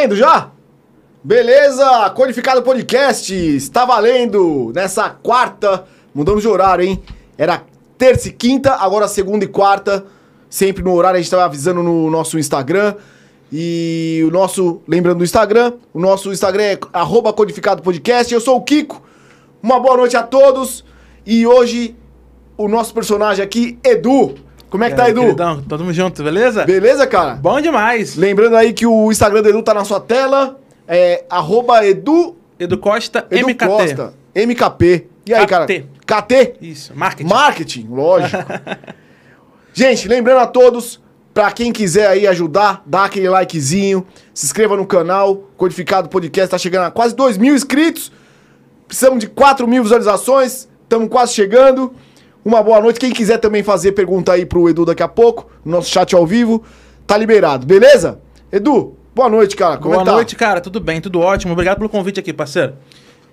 Valendo já? Beleza, Codificado Podcast, está valendo nessa quarta, mudamos de horário, hein? Era terça e quinta, agora segunda e quarta, sempre no horário, a gente estava avisando no nosso Instagram. E o nosso, lembrando do Instagram, o nosso Instagram é arroba Codificado Podcast, eu sou o Kiko, uma boa noite a todos, e hoje o nosso personagem aqui, Edu. Como é que tá, Edu? Queridão, todo mundo junto, beleza? Beleza, cara? Bom demais. Lembrando aí que o Instagram do Edu tá na sua tela. É arroba Edu, Edu Costa, Edu MKT. Costa. MKP. E aí, cara? KT. KT? Isso, marketing. Marketing, lógico. Gente, lembrando a todos, pra quem quiser aí ajudar, dá aquele likezinho, se inscreva no canal. Codificado Podcast tá chegando a quase 2 mil inscritos. Precisamos de 4 mil visualizações. Estamos quase chegando. Uma boa noite. Quem quiser também fazer pergunta aí pro Edu daqui a pouco, no nosso chat ao vivo, tá liberado, beleza? Edu, boa noite, cara. Como Boa é que tá? noite, cara. Tudo bem, tudo ótimo. Obrigado pelo convite aqui, parceiro.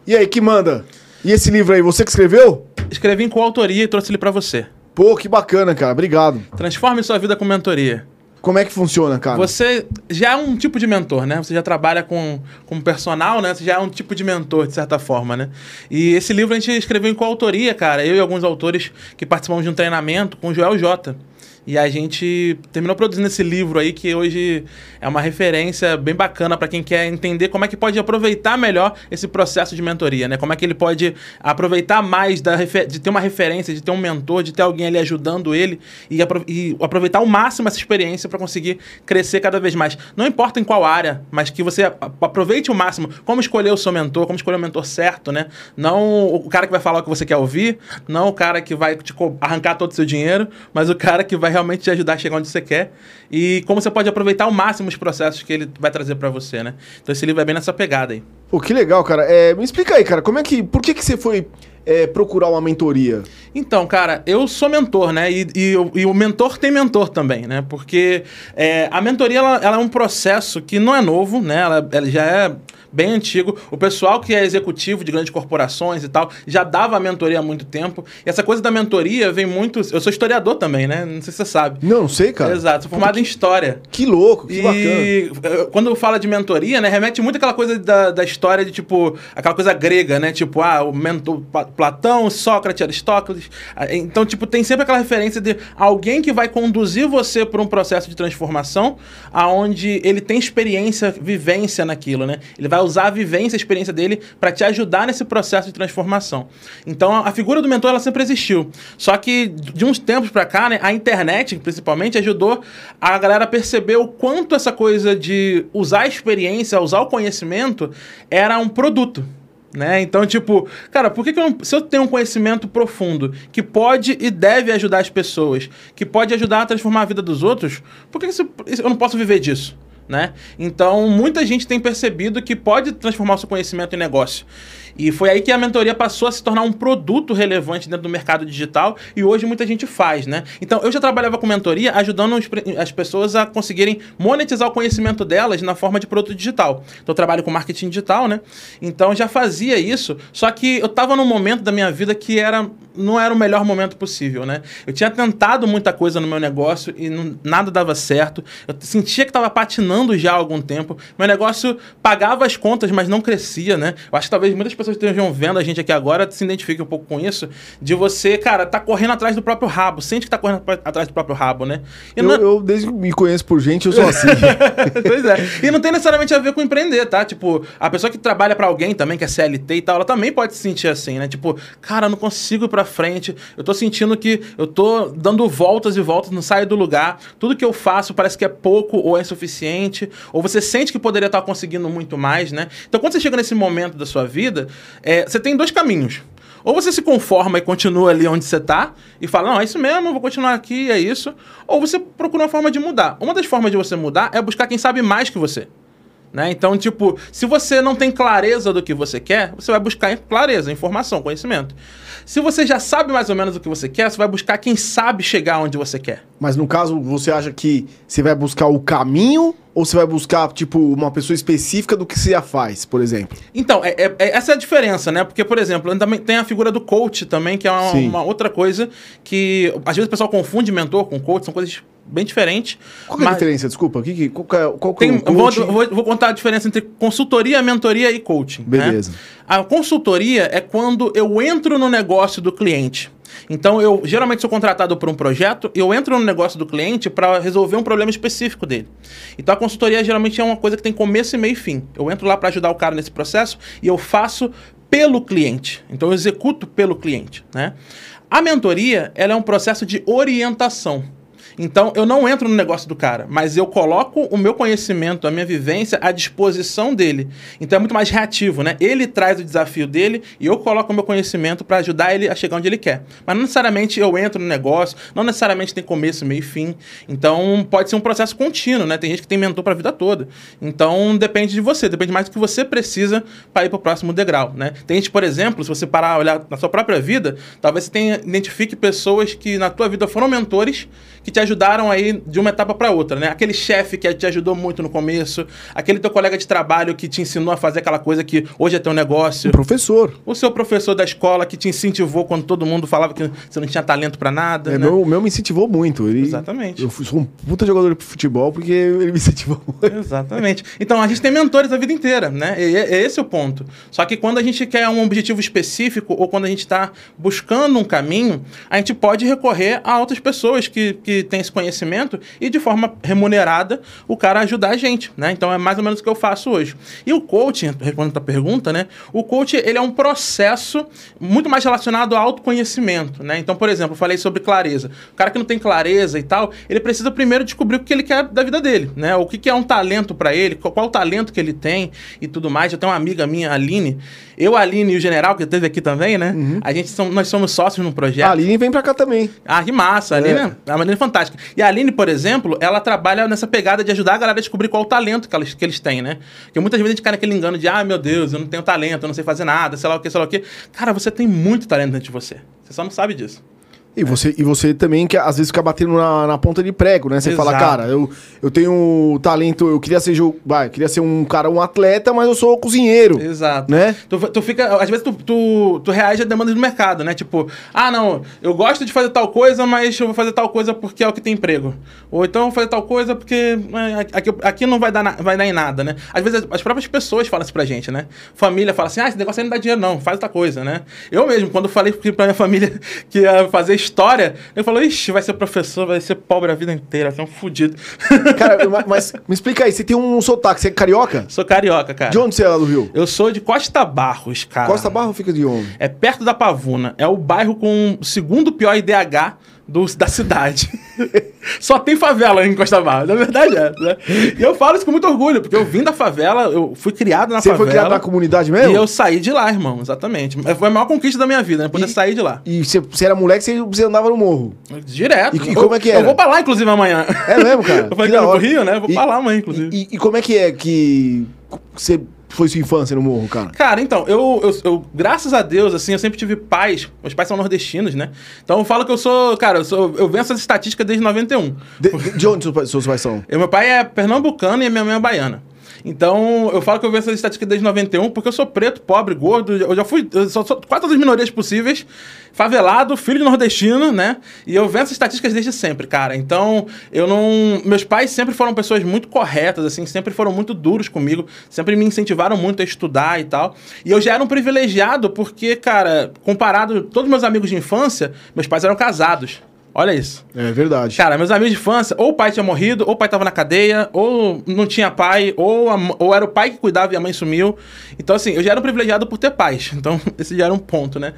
E aí, que manda? E esse livro aí, você que escreveu? Escrevi em coautoria e trouxe ele pra você. Pô, que bacana, cara. Obrigado. Transforme sua vida com mentoria. Como é que funciona, cara? Você já é um tipo de mentor, né? Você já trabalha com, com personal, né? Você já é um tipo de mentor, de certa forma, né? E esse livro a gente escreveu em coautoria, cara. Eu e alguns autores que participamos de um treinamento com o Joel J. E a gente terminou produzindo esse livro aí, que hoje é uma referência bem bacana para quem quer entender como é que pode aproveitar melhor esse processo de mentoria, né? Como é que ele pode aproveitar mais da de ter uma referência, de ter um mentor, de ter alguém ali ajudando ele e, apro- e aproveitar ao máximo essa experiência para conseguir crescer cada vez mais. Não importa em qual área, mas que você aproveite o máximo. Como escolher o seu mentor, como escolher o mentor certo, né? Não o cara que vai falar o que você quer ouvir, não o cara que vai arrancar todo o seu dinheiro, mas o cara que vai realmente te ajudar a chegar onde você quer e como você pode aproveitar ao máximo os processos que ele vai trazer para você, né? Então esse livro é bem nessa pegada aí. Pô, que legal, cara. É, me explica aí, cara, como é que. Por que, que você foi é, procurar uma mentoria? Então, cara, eu sou mentor, né? E, e o- e o mentor tem mentor também, né? Porque é, a mentoria ela, ela é um processo que não é novo, né? Ela, ela já é bem antigo. O pessoal que é executivo de grandes corporações e tal já dava mentoria há muito tempo. E essa coisa da mentoria vem muito. Eu sou historiador também, né? Não sei se você sabe. Não, não sei, cara. Exato, sou formado em história. Que louco, que bacana. E eh, quando fala de mentoria, né, remete muito àquela coisa da, da história de tipo, aquela coisa grega, né? Tipo, ah, o mentor Platão, Sócrates, Aristóteles. Ah, Então, tipo, tem sempre aquela referência de alguém que vai conduzir você por um processo de transformação, aonde ele tem experiência, vivência naquilo, né? Ele vai usar a vivência, a experiência dele para te ajudar nesse processo de transformação. Então, a figura do mentor ela sempre existiu. Só que de uns tempos para cá, né, a internet, principalmente, ajudou a galera a perceber o quanto essa coisa de usar a experiência, usar o conhecimento, era um produto. Né? Então, tipo, cara, por que, que eu não, se eu tenho um conhecimento profundo que pode e deve ajudar as pessoas, que pode ajudar a transformar a vida dos outros, por que, que eu não posso viver disso? Né? Então, muita gente tem percebido que pode transformar o seu conhecimento em negócio. E foi aí que a mentoria passou a se tornar um produto relevante dentro do mercado digital e hoje muita gente faz, né? Então, eu já trabalhava com mentoria ajudando as pessoas a conseguirem monetizar o conhecimento delas na forma de produto digital. Então, eu trabalho com marketing digital, né? Então, eu já fazia isso, só que eu estava num momento da minha vida que era não era o melhor momento possível, né? Eu tinha tentado muita coisa no meu negócio e não- nada dava certo. Eu sentia que estava patinando já há algum tempo. Meu negócio pagava as contas, mas não crescia, né? Eu acho que talvez muitas pessoas que estejam vendo a gente aqui agora se identifiquem um pouco com isso. De você, cara, tá correndo atrás do próprio rabo. Sente que tá correndo atrás do próprio rabo, né? Eu, não eu, desde que me conheço por gente, eu sou assim. pois é. E não tem necessariamente a ver com empreender, tá? Tipo, a pessoa que trabalha pra alguém também, que é CLT e tal, ela também pode se sentir assim, né? Tipo, cara, eu não consigo ir pra frente. Eu tô sentindo que eu tô dando voltas e voltas, não saio do lugar. Tudo que eu faço parece que é pouco ou é insuficiente. Ou você sente que poderia estar conseguindo muito mais, né? Então, quando você chega nesse momento da sua vida, é, você tem dois caminhos. Ou você se conforma e continua ali onde você tá e fala, não, é isso mesmo, vou continuar aqui, é isso. Ou você procura uma forma de mudar. Uma das formas de você mudar é buscar quem sabe mais que você. Né? Então, tipo, se você não tem clareza do que você quer, você vai buscar clareza, informação, conhecimento. Se você já sabe mais ou menos o que você quer, você vai buscar quem sabe chegar onde você quer. Mas no caso, você acha que você vai buscar o caminho Ou você vai buscar, tipo, uma pessoa específica do que você já faz, por exemplo? Então, é, é- é- essa é a diferença, né? Porque, por exemplo, também tem a figura do coach também, que é uma, uma outra coisa que às vezes o pessoal confunde mentor com coach, são coisas bem diferentes. Qual que é a mas diferença? Desculpa, que, que- qual, é, qual tem- vou, vou- vou contar a diferença entre consultoria, mentoria e coaching. né? Beleza. A consultoria é quando eu entro no negócio do cliente. Então, eu geralmente sou contratado por um projeto e eu entro no negócio do cliente para resolver um problema específico dele. Então, a consultoria geralmente é uma coisa que tem começo e meio e fim. Eu entro lá para ajudar o cara nesse processo e eu faço pelo cliente. Então, eu executo pelo cliente. Né? A mentoria ela é um processo de orientação. Então, eu não entro no negócio do cara, mas eu coloco o meu conhecimento, a minha vivência à disposição dele. Então, é muito mais reativo, né? Ele traz o desafio dele e eu coloco o meu conhecimento para ajudar ele a chegar onde ele quer. Mas não necessariamente eu entro no negócio, não necessariamente tem começo, meio e fim. Então, pode ser um processo contínuo, né? Tem gente que tem mentor para a vida toda. Então, depende de você, depende mais do que você precisa para ir para o próximo degrau, né? Tem gente, por exemplo, se você parar olhar na sua própria vida, talvez você tenha, identifique pessoas que na tua vida foram mentores que te aí de uma etapa para outra, né? Aquele chefe que te ajudou muito no começo, aquele teu colega de trabalho que te ensinou a fazer aquela coisa que hoje é teu negócio, Um professor. o seu professor da escola que te incentivou quando todo mundo falava que você não tinha talento para nada, É, né? meu, meu me incentivou muito. Ele, Exatamente. Eu fui- sou um puta jogador de futebol porque ele me incentivou muito. Exatamente. Então a gente tem mentores a vida inteira, né? E é, é esse o ponto. Só que quando a gente quer um objetivo específico ou quando a gente está buscando um caminho, a gente pode recorrer a outras pessoas que, que têm esse conhecimento e de forma remunerada o cara ajudar a gente, né? Então é mais ou menos o que eu faço hoje. E o coaching, respondendo a pergunta, né? O coaching ele é um processo muito mais relacionado ao autoconhecimento, né? Então, por exemplo, eu falei sobre clareza. O cara que não tem clareza e tal, ele precisa primeiro descobrir o que ele quer da vida dele, né? O que, que é um talento para ele, qual, qual o talento que ele tem e tudo mais. Eu tenho uma amiga minha, Aline. Eu, a Aline e o General, que esteve aqui também, né? A gente são, nós somos sócios num projeto. A Aline vem pra cá também. Ah, que massa. A Aline é, a Aline é fantástica. E a Aline, por exemplo, ela trabalha nessa pegada de ajudar a galera a descobrir qual o talento que eles, que eles têm, né? Porque muitas vezes a gente cai naquele engano de, ah, meu Deus, eu não tenho talento, eu não sei fazer nada, sei lá o que, sei lá o que. Cara, você tem muito talento dentro de você. Você só não sabe disso. E você, e você também, que às vezes fica batendo na, na ponta de prego, né? Você Exato. fala, cara, eu, eu tenho talento, eu queria ser jo- vai, queria ser um cara, um atleta, mas eu sou cozinheiro. Exato. Né? Tu, tu fica. Às vezes tu, tu, tu reage a demandas do mercado, né? Tipo, ah, não, eu gosto de fazer tal coisa, mas eu vou fazer tal coisa porque é o que tem emprego. Ou então eu vou fazer tal coisa porque é, aqui, aqui não vai dar, na- vai dar em nada, né? Às vezes as próprias pessoas falam isso pra gente, né? Família fala assim, ah, esse negócio aí não dá dinheiro, não, faz outra coisa, né? Eu mesmo, quando falei pra minha família que ia fazer história, eu falei, ixi, vai ser professor, vai ser pobre a vida inteira, vai ser um fudido. Cara, ma- mas me explica aí, você tem um sotaque, você é carioca? Sou carioca, cara. De onde você é lá do Rio? Eu sou de Costa Barros, cara. Costa Barro fica de onde? É perto da Pavuna. É o bairro com o segundo pior IDH do, da cidade. Só tem favela em Costa Barros. Na verdade é. Né? E eu falo isso com muito orgulho, porque eu vim da favela, eu fui criado na Você favela. foi criado na comunidade mesmo? E eu saí de lá, irmão, exatamente. Foi a maior conquista da minha vida, né? Poder E- sair de lá. E você, você era moleque, você, você andava no morro. Direto. E- e como é que era? Eu vou pra lá, inclusive, amanhã. É mesmo, cara? Eu falei Que que eu Rio, né? Eu vou E- pra lá amanhã, inclusive. E, e como é que é que você foi sua infância no morro, cara? Cara, então, eu, eu, eu- graças a Deus, assim, eu sempre tive pais. Meus pais são nordestinos, né? Então eu falo que eu sou, cara, eu, sou, eu venho essas estatísticas desde 91. De, de- de onde seus pais, seus pais são? Eu, meu pai é pernambucano e a minha mãe é baiana. Então, eu falo que eu venho essas estatísticas desde 91 porque eu sou preto, pobre, gordo. Eu já fui. Eu sou, sou quase todas as minorias possíveis. Favelado, filho de nordestino, né? E eu venho essas estatísticas desde sempre, cara. Então, eu não. Meus pais sempre foram pessoas muito corretas, assim, sempre foram muito duros comigo. Sempre me incentivaram muito a estudar e tal. E eu já era um privilegiado porque, cara, comparado a todos meus amigos de infância, meus pais eram casados. Olha isso. É verdade. Cara, meus amigos de infância, ou o pai tinha morrido, ou o pai tava na cadeia, ou não tinha pai, ou, a ou era o pai que cuidava e a mãe sumiu. Então, assim, eu já era um privilegiado por ter pais. Então, esse já era um ponto, né?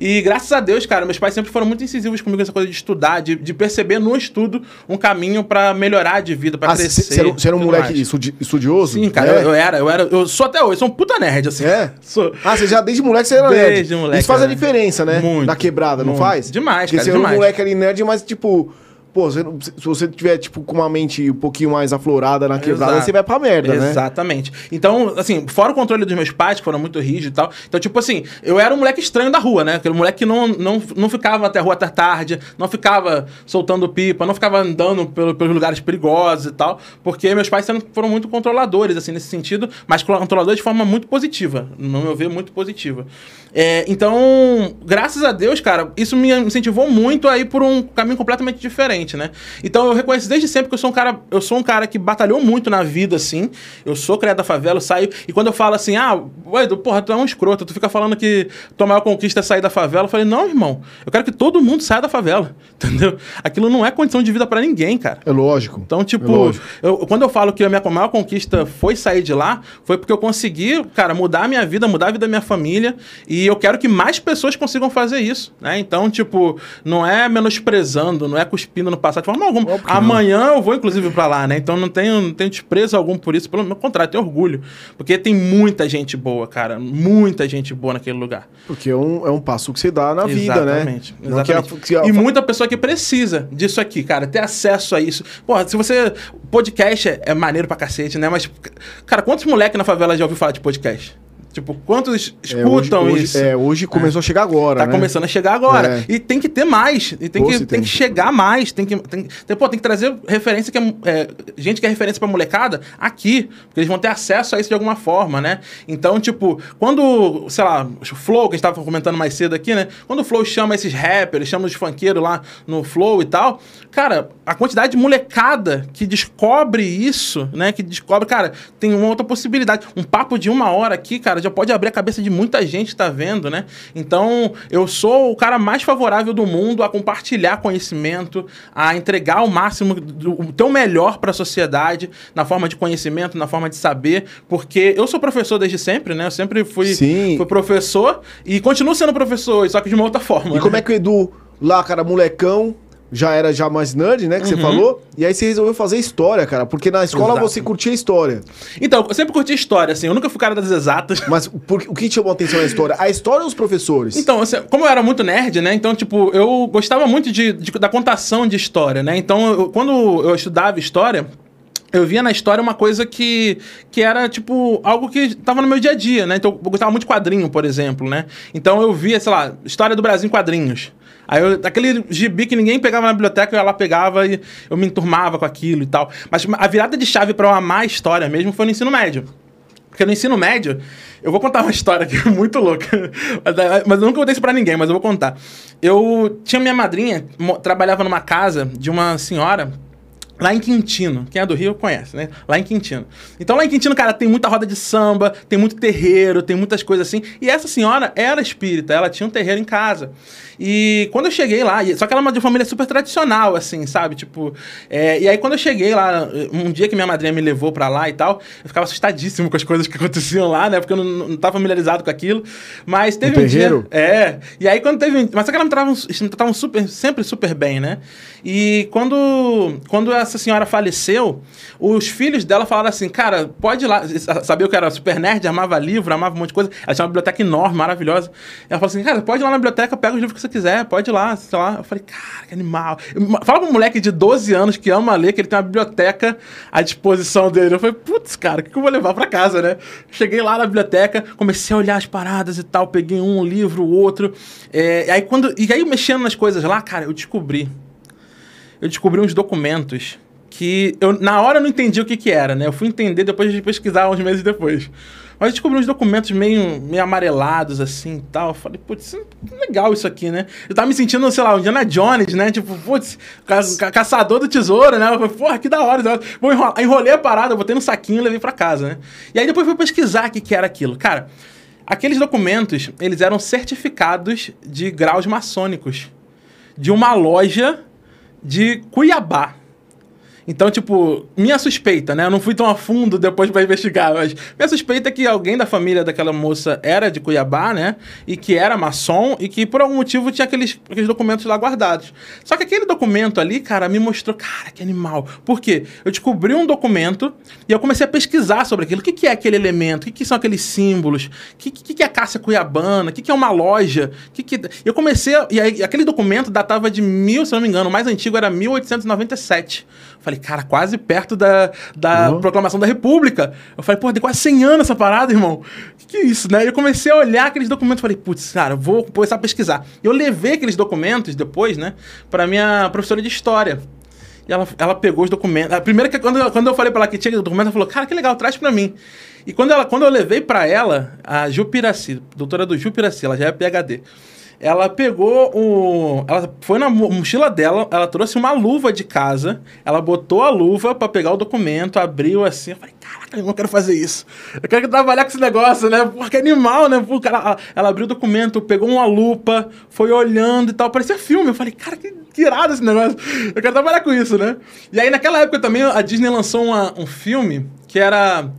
E graças a Deus, cara, meus pais sempre foram muito incisivos comigo nessa coisa de estudar, de, de perceber no estudo um caminho pra melhorar de vida, pra Ah, crescer. você era, você era um moleque mais. estudi- estudioso? Sim, cara, É? eu, eu era, eu era, eu sou até hoje, sou um puta nerd, assim. É? Sou. Ah, você já desde moleque você era Desde nerd. moleque, Isso faz a era. diferença, né? Muito, Na quebrada, não muito. faz? Demais, Porque cara, você era um moleque ali nerd, mas tipo... pô, você não- se você tiver, tipo, com uma mente um pouquinho mais aflorada na quebrada, Exato. você vai pra merda, né? Exatamente. Então, assim, fora o controle dos meus pais, que foram muito rígidos e tal. Então, tipo assim, eu era um moleque estranho da rua, né? Aquele moleque que não, não, não ficava até a rua até tarde, não ficava soltando pipa, não ficava andando pelo- pelos lugares perigosos e tal. Porque meus pais foram muito controladores, assim, nesse sentido, mas controladores de forma muito positiva. No meu ver, muito positiva. É, então, graças a Deus, cara, isso me incentivou muito a ir por um caminho completamente diferente, né? Então eu reconheço desde sempre que eu sou um cara, eu sou um cara que batalhou muito na vida, assim. Eu sou criado da favela, eu saio. E quando eu falo assim, ah, ué, porra, tu é um escroto, tu fica falando que tua maior conquista é sair da favela. Eu falei, não, irmão, eu quero que todo mundo saia da favela. Entendeu? Aquilo não é condição de vida pra ninguém, cara. É lógico. Então, É tipo, lógico. eu- quando eu falo que a minha maior conquista foi sair de lá, foi porque eu consegui, cara, mudar a minha vida, mudar a vida da minha família. E eu quero que mais pessoas consigam fazer isso, né? Então, tipo, não é menosprezando, não é cuspindo no passado de forma alguma. Óbvio que. Amanhã eu vou, inclusive, pra lá, né? Então não tenho, não tenho desprezo algum por isso. Pelo contrário, tenho orgulho. Porque tem muita gente boa, cara. Muita gente boa naquele lugar. Porque é um, é um passo que você dá na vida, né? Exatamente. Que a- exatamente. que a- E muita pessoa que precisa disso aqui, cara, ter acesso a isso. Porra, se você. Podcast é, é maneiro pra cacete, né? Mas, cara, quantos moleques na favela já ouviu falar de podcast? Tipo, quantos É, hoje, escutam hoje- isso? É, hoje começou a chegar agora, Tá né? começando a chegar agora. É. E tem que ter mais. E tem, Pô, que, tem tem. que chegar mais. Tem que, tem, tem- pô, tem que trazer referência que é, é, gente que é referência pra molecada aqui. Porque eles vão ter acesso a isso de alguma forma, né? Então, tipo, quando, sei lá, o Flow, que a gente tava comentando mais cedo aqui, né? Quando o Flow chama esses rappers, chama os funkeiros lá no Flow e tal, cara, a quantidade de molecada que descobre isso, né? Que descobre, cara, tem uma outra possibilidade. Um papo de uma hora aqui, cara, já pode abrir a cabeça de muita gente que tá vendo, né? Então, eu sou o cara mais favorável do mundo a compartilhar conhecimento, a entregar o máximo, do, o teu melhor para a sociedade, na forma de conhecimento, na forma de saber, porque eu sou professor desde sempre, né? Eu sempre fui, Sim. fui professor e continuo sendo professor, só que de uma outra forma. E como é que o Edu, lá, cara, molecão, já era já mais nerd, né? Que você falou. E aí você resolveu fazer história, cara. Porque na escola Exato. você curtia história. Então, eu sempre curti história, assim, eu nunca fui cara das exatas. Mas por- o que te chamou a atenção na história? A história ou os professores? Então, assim, como eu era muito nerd, né? Então, tipo, eu gostava muito de, de- da contação de história, né? Então, eu- quando eu estudava história, eu via na história uma coisa que, que era, tipo, algo que tava no meu dia a dia, né? Então, eu gostava muito de quadrinho, por exemplo, né? Então, eu via, sei lá, história do Brasil em quadrinhos. Aí, eu, aquele gibi que ninguém pegava na biblioteca, eu ia lá, pegava e eu me enturmava com aquilo e tal. Mas a virada de chave pra eu amar a história mesmo foi no ensino médio. Porque no ensino médio, eu vou contar uma história aqui muito louca. Mas, eh, Mas eu nunca contei isso pra ninguém, mas eu vou contar. Eu tinha minha madrinha, trabalhava numa casa de uma senhora lá em Quintino. Quem é do Rio conhece, né? Lá em Quintino. Então lá em Quintino, cara, tem muita roda de samba, tem muito terreiro, tem muitas coisas assim. E essa senhora era espírita, ela tinha um terreiro em casa. E quando eu cheguei lá, só que ela é uma de família super tradicional, assim, sabe? Tipo, é, e aí quando eu cheguei lá, um dia que minha madrinha me levou pra lá e tal, eu ficava assustadíssimo com as coisas que aconteciam lá, né? Porque eu não, não tava familiarizado com aquilo. Mas teve um terreiro? dia. É. E aí quando teve. Mas só que ela me tratavam, me tratavam super, sempre super bem, né? E quando, quando essa senhora faleceu, os filhos dela falaram assim: cara, pode ir lá. Sabia que era super nerd, amava livro, amava um monte de coisa. Ela tinha uma biblioteca enorme, maravilhosa. Ela falou assim: cara, pode ir lá na biblioteca, pega os livros que você quiser, pode ir lá, sei lá. Eu falei, cara, que animal. Fala pra um moleque de 12 anos que ama ler, que ele tem uma biblioteca à disposição dele. Eu falei, putz, cara, o que eu vou levar pra casa, né? Cheguei lá na biblioteca, comecei a olhar as paradas e tal, peguei um livro, outro. É, aí, quando. E aí, mexendo nas coisas lá, cara, eu descobri. Eu descobri uns documentos que eu, na hora, não entendi o que que era, né? Eu fui entender depois de pesquisar uns meses depois. Mas eu descobri uns documentos meio, meio amarelados, assim, e tal. Eu falei, putz, legal isso aqui, né? Eu tava me sentindo, sei lá, o Indiana Jones, né? Tipo, putz, ca ca caçador do tesouro, né? Eu falei, porra, que da hora. Vou enrolar. Enrolei a parada, botei no saquinho e levei pra casa, né? E aí depois fui pesquisar o que que era aquilo. Cara, aqueles documentos, eles eram certificados de graus maçônicos. De uma loja de Cuiabá. Então, tipo, minha suspeita, né? Eu não fui tão a fundo depois pra investigar, mas minha suspeita é que alguém da família daquela moça era de Cuiabá, né? E que era maçom e que por algum motivo tinha aqueles, aqueles documentos lá guardados. Só que aquele documento ali, cara, me mostrou, cara, que animal. Por quê? Eu descobri um documento e eu comecei a pesquisar sobre aquilo. O que, que é aquele elemento? O que, que são aqueles símbolos? O que, que, que é a Cássia Cuiabana? O que, que é uma loja? que que... Eu comecei. A... E aí, aquele documento datava de mil, se não me engano, o mais antigo era 1897. Falei, cara, quase perto da, da uhum. proclamação da República. Eu falei, pô, tem quase 100 anos essa parada, irmão. Que que é isso, né? Eu comecei a olhar aqueles documentos, falei, putz, cara, vou começar a pesquisar. Eu levei aqueles documentos depois, né, para minha professora de história. E ela, ela pegou os documentos. A primeira que quando, quando eu falei para ela que tinha documento, ela falou: "Cara, que legal, traz para mim". E quando ela quando eu levei para ela, a Jupiraci, doutora do Jupiraci, ela já é PhD ela pegou o. Ela foi na mochila dela, ela trouxe uma luva de casa, ela botou a luva para pegar o documento, abriu assim. Eu falei, caraca, eu não quero fazer isso. Eu quero trabalhar com esse negócio, né? Porque animal, né? Pô, cara, ela, ela, abriu o documento, pegou uma lupa, foi olhando e tal. Parecia filme. Eu falei, cara, que, que irado esse negócio. Eu quero trabalhar com isso, né? E aí, naquela época também, a Disney lançou uma, um filme que era.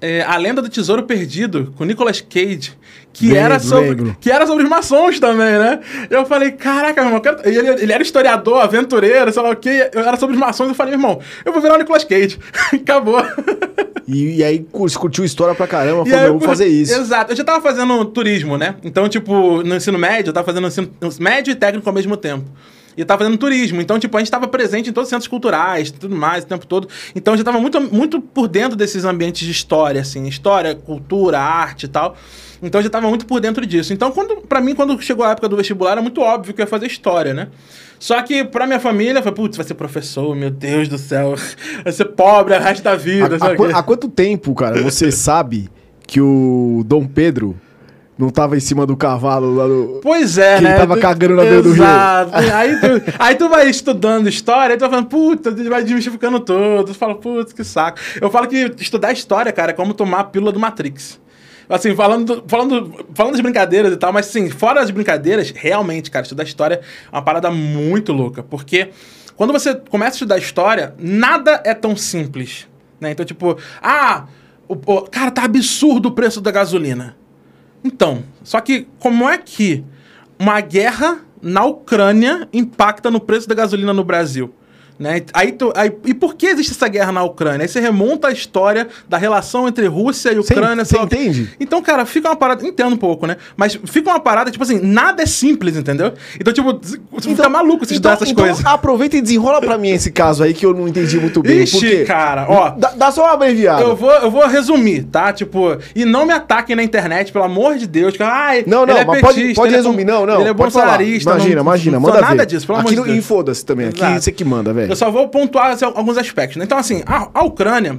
É, a Lenda do Tesouro Perdido, com Nicolas Cage que lembro, era sobre lembro. que era sobre os maçons também, né? Eu falei, caraca, meu irmão, quero... ele, ele era historiador, aventureiro, sei lá o quê, eu era sobre os maçons, eu falei, irmão, eu vou virar o Nicolas Cage. Acabou. E, e, aí curtiu história pra caramba, falou, eu vou fazer isso. Exato, eu já tava fazendo turismo, né? Então, tipo, no ensino médio, eu tava fazendo ensino médio e técnico ao mesmo tempo e tava fazendo turismo. Então, tipo, a gente estava presente em todos os centros culturais, tudo mais, o tempo todo. Então, já estava muito, muito por dentro desses ambientes de história, assim, história, cultura, arte e tal. Então, já estava muito por dentro disso. Então, quando para mim, quando chegou a época do vestibular, era muito óbvio que eu ia fazer história, né? Só que pra minha família, foi, putz, vai ser professor, meu Deus do céu. Vai ser pobre resto da vida. Há, há, há quanto tempo, cara, você sabe que o Dom Pedro não tava em cima do cavalo lá no... Pois é, que né? Ele tava cagando na beira do rio. Exato. aí, tu, aí tu vai estudando história, aí tu vai falando, puta, vai desmistificando tudo. Tu fala, putz, que saco. Eu falo que estudar história, cara, é como tomar a pílula do Matrix. Assim, falando, falando, falando das brincadeiras e tal, mas assim, fora das brincadeiras, realmente, cara, estudar história é uma parada muito louca. Porque quando você começa a estudar história, nada é tão simples. Né? Então, tipo, ah, o, o, cara, tá absurdo o preço da gasolina. Então, só que como é que uma guerra na Ucrânia impacta no preço da gasolina no Brasil? Né? Aí, tu, aí, e por que existe essa guerra na Ucrânia? Aí você remonta a história da relação entre Rússia e Ucrânia. Você entende? Então, cara, fica uma parada. Entendo um pouco, né? Mas fica uma parada, tipo assim, nada é simples, entendeu? Então, tipo, você então, fica maluco se então, estudar essas então, coisas. Aproveita e desenrola pra mim esse caso aí que eu não entendi muito bem. Ixi, porque... cara, ó. Dá, dá, só uma abreviada. Eu vou, eu vou resumir, tá? Tipo, e não me ataquem na internet, pelo amor de Deus. Que, ai, não, não, é mas petista, pode, pode é resumir, é, não, não. Ele é bolsonarista. Imagina, não, imagina, manda nada ver. disso, pelo amor de Deus. Aqui, foda-se também, aqui Exato. você que manda, velho. Eu só vou pontuar alguns aspectos. Né? Então, assim, a, a Ucrânia,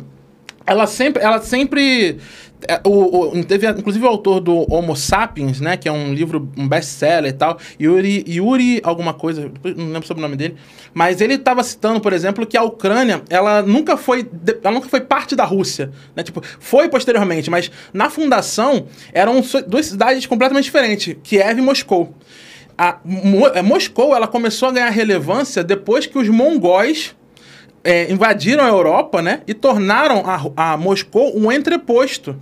ela sempre, ela sempre é, o, o, teve inclusive o autor do Homo Sapiens, né, que é um livro, um best-seller e tal, Yuri, Yuri alguma coisa, não lembro sobre o nome dele, mas ele estava citando, por exemplo, que a Ucrânia, ela nunca foi, ela nunca foi parte da Rússia, né, tipo, foi posteriormente, mas na fundação eram duas cidades completamente diferentes, Kiev e Moscou. A, Mo, Moscou, ela começou a ganhar relevância depois que os mongóis é, invadiram a Europa, né? E tornaram a, a Moscou um entreposto.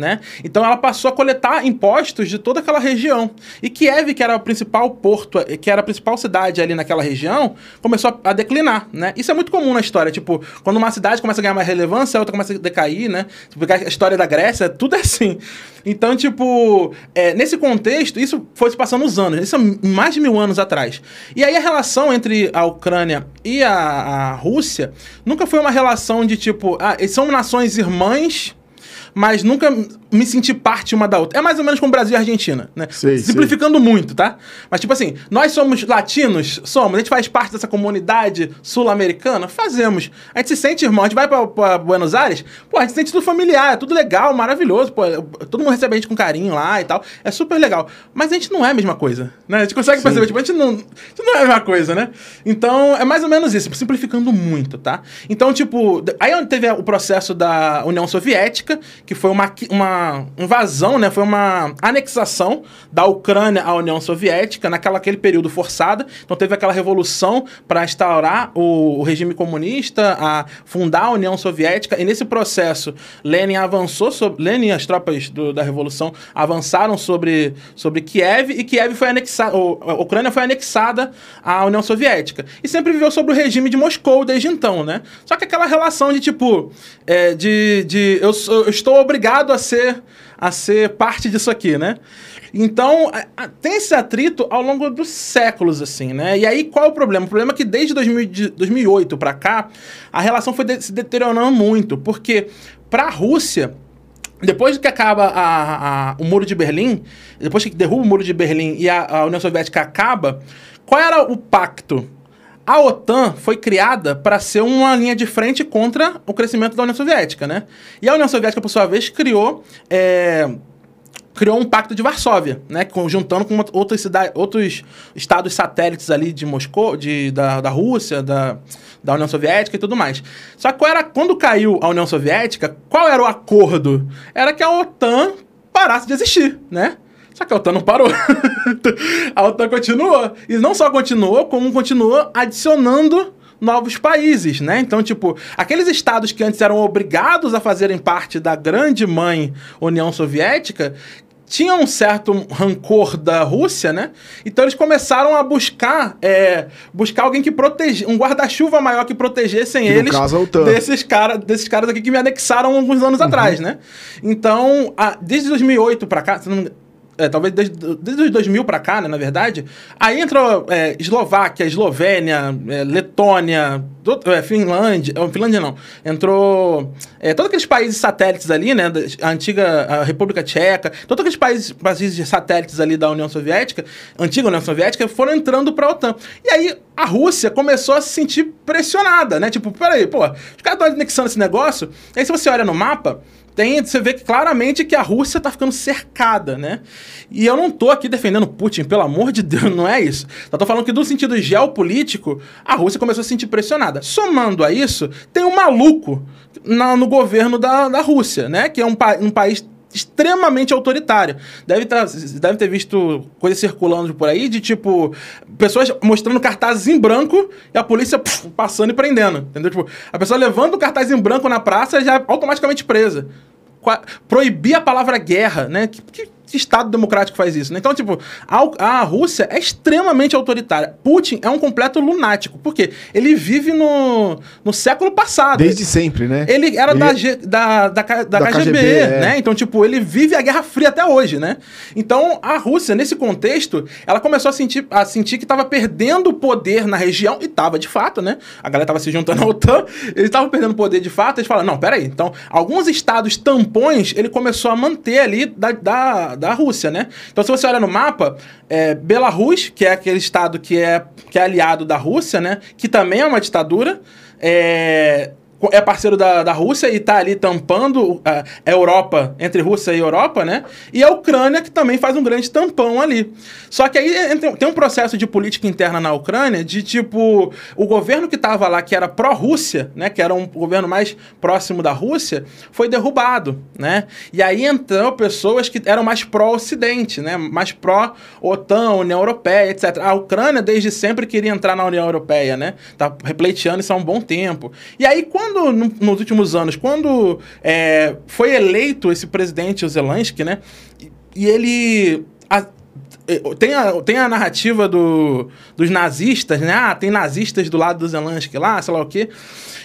Né? Então ela passou a coletar impostos de toda aquela região. E Kiev, que era o principal porto, que era a principal cidade ali naquela região, começou a declinar, né? Isso é muito comum na história, tipo, quando uma cidade começa a ganhar mais relevância, a outra começa a decair, né? Tipo, a história da Grécia, tudo é assim. Então, tipo, é, nesse contexto, isso foi se passando os anos, isso é mais de mil anos atrás. E aí a relação entre a Ucrânia e a, a Rússia nunca foi uma relação de tipo, ah, são nações irmãs mas nunca me senti parte uma da outra. É mais ou menos como Brasil e Argentina, né? Sei, Simplificando sei. muito, tá? Mas, tipo assim, nós somos latinos? Somos. A gente faz parte dessa comunidade sul-americana? Fazemos. A gente se sente irmão. A gente vai pra, pra, Buenos Aires? Pô, a gente se sente tudo familiar, é tudo legal, maravilhoso. Pô, todo mundo recebe a gente com carinho lá e tal. É super legal. Mas a gente não é a mesma coisa, né? A gente consegue Sim. perceber, tipo, a gente, não, a gente não é a mesma coisa, né? Então, é mais ou menos isso, simplificando muito, tá? Então, tipo, aí teve o processo da União Soviética, que foi uma, uma invasão, né? Foi uma anexação da Ucrânia à União Soviética, naquela aquele período forçada. Então teve aquela revolução para instaurar o, o, regime comunista, a fundar a União Soviética, e nesse processo Lenin avançou sobre Lenin as tropas do, da revolução avançaram sobre, sobre Kiev e Kiev foi anexada, a Ucrânia foi anexada à União Soviética. E sempre viveu sobre o regime de Moscou desde então, né? Só que aquela relação de tipo, é, de, de eu, eu estou obrigado a ser a ser parte disso aqui, né? Então, tem esse atrito ao longo dos séculos, assim, né? E aí, qual é o problema? O problema é que desde 2000, 2008 para cá, a relação foi se deteriorando muito, porque para a Rússia, depois que acaba a, a, o Muro de Berlim, depois que derruba o Muro de Berlim e a, a União Soviética acaba, qual era o pacto? A OTAN foi criada para ser uma linha de frente contra o crescimento da União Soviética, né? E a União Soviética, por sua vez, criou é, criou um pacto de Varsóvia, né, juntando com outras cidades, outros estados satélites ali de Moscou, de, da, da Rússia, da, da União Soviética e tudo mais. Só que era, quando caiu a União Soviética, qual era o acordo? Era que a OTAN parasse de existir, né? Só que a OTAN não parou. a OTAN continuou. E não só continuou, como continuou adicionando novos países, né? Então, tipo, aqueles estados que antes eram obrigados a fazerem parte da grande mãe União Soviética, tinham um certo rancor da Rússia, né? Então eles começaram a buscar é, buscar alguém que protege, um guarda-chuva maior que protegessem que eles caso, desses, cara, desses caras aqui que me anexaram alguns anos uhum. atrás, né? Então, a, desde 2008 para cá, se não me é, talvez desde, desde os 2000 para cá, né, na verdade, aí entrou é, Eslováquia, Eslovênia, é, Letônia, do, é, Finlândia, Finlândia não, entrou é, todos aqueles países satélites ali, né, a antiga a República Tcheca, todos aqueles países, países satélites ali da União Soviética, antiga União Soviética, foram entrando para a OTAN. E aí a Rússia começou a se sentir pressionada, né, tipo, peraí, pô, os caras estão anexando esse negócio, aí se você olha no mapa, tem, você vê claramente que a Rússia está ficando cercada, né? E eu não tô aqui defendendo Putin, pelo amor de Deus, não é isso. Eu tô falando que do sentido geopolítico, a Rússia começou a se sentir pressionada. Somando a isso, tem um maluco na, no governo da, da Rússia, né? Que é um, pa, um país extremamente autoritário. Deve, deve ter visto coisas circulando por aí de tipo pessoas mostrando cartazes em branco e a polícia puf, passando e prendendo. Entendeu? Tipo, a pessoa levando o cartaz em branco na praça já é automaticamente presa. Proibir a palavra guerra, né? Que que Estado democrático faz isso? Né? Então, tipo, a, a, Rússia é extremamente autoritária. Putin é um completo lunático. Por quê? Ele vive no, no século passado. Desde sempre, né? Ele era ele... Da, G, da, da, da, da, KGB, KGB é. né? Então, tipo, ele vive a Guerra Fria até hoje, né? Então, a Rússia, nesse contexto, ela começou a sentir, a sentir que estava perdendo poder na região, e estava de fato, né? A galera estava se juntando à OTAN, eles estavam perdendo poder de fato, eles falaram, não, peraí, então, alguns estados tampões, ele começou a manter ali da, da da Rússia, né? Então, se você olha no mapa, é, Belarus, que é aquele estado que é, que é aliado da Rússia, né? Que também é uma ditadura. É, é parceiro da, da Rússia e está ali tampando a Europa, entre Rússia e Europa, né? E a Ucrânia, que também faz um grande tampão ali. Só que aí tem um processo de política interna na Ucrânia de tipo, o governo que estava lá, que era pró-Rússia, né? Que era um governo mais próximo da Rússia, foi derrubado, né? E aí entrou pessoas que eram mais pró-Ocidente, né? Mais pró-OTAN, União Europeia, etc. A Ucrânia, desde sempre, queria entrar na União Europeia, né? Tá repleteando isso há um bom tempo. E aí, quando quando, no, nos últimos anos, quando é, foi eleito esse presidente, Zelensky, né? E, e ele. A, é, tem a, tem a narrativa do, dos nazistas, né? Ah, tem nazistas do lado do Zelensky lá, sei lá o quê.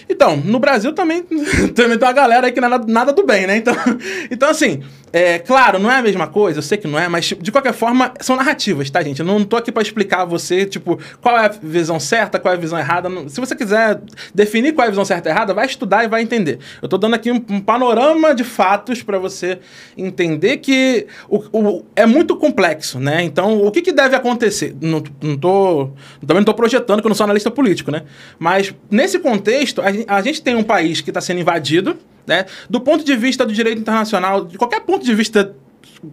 Então, no Brasil também, também tem uma galera aí que nada, nada do bem, né? Então, então assim, é, claro, não é a mesma coisa, eu sei que não é, mas de qualquer forma, são narrativas, tá, gente? Eu não tô aqui para explicar a você, tipo, qual é a visão certa, qual é a visão errada. Se você quiser definir qual é a visão certa e errada, vai estudar e vai entender. Eu tô dando aqui um, um panorama de fatos para você entender que o, o, é muito complexo, né? Então, o que, que deve acontecer? Não, não tô. Também não tô projetando que eu não sou analista político, né? Mas nesse contexto, a a gente tem um país que está sendo invadido, né? Do ponto de vista do direito internacional, de qualquer ponto de vista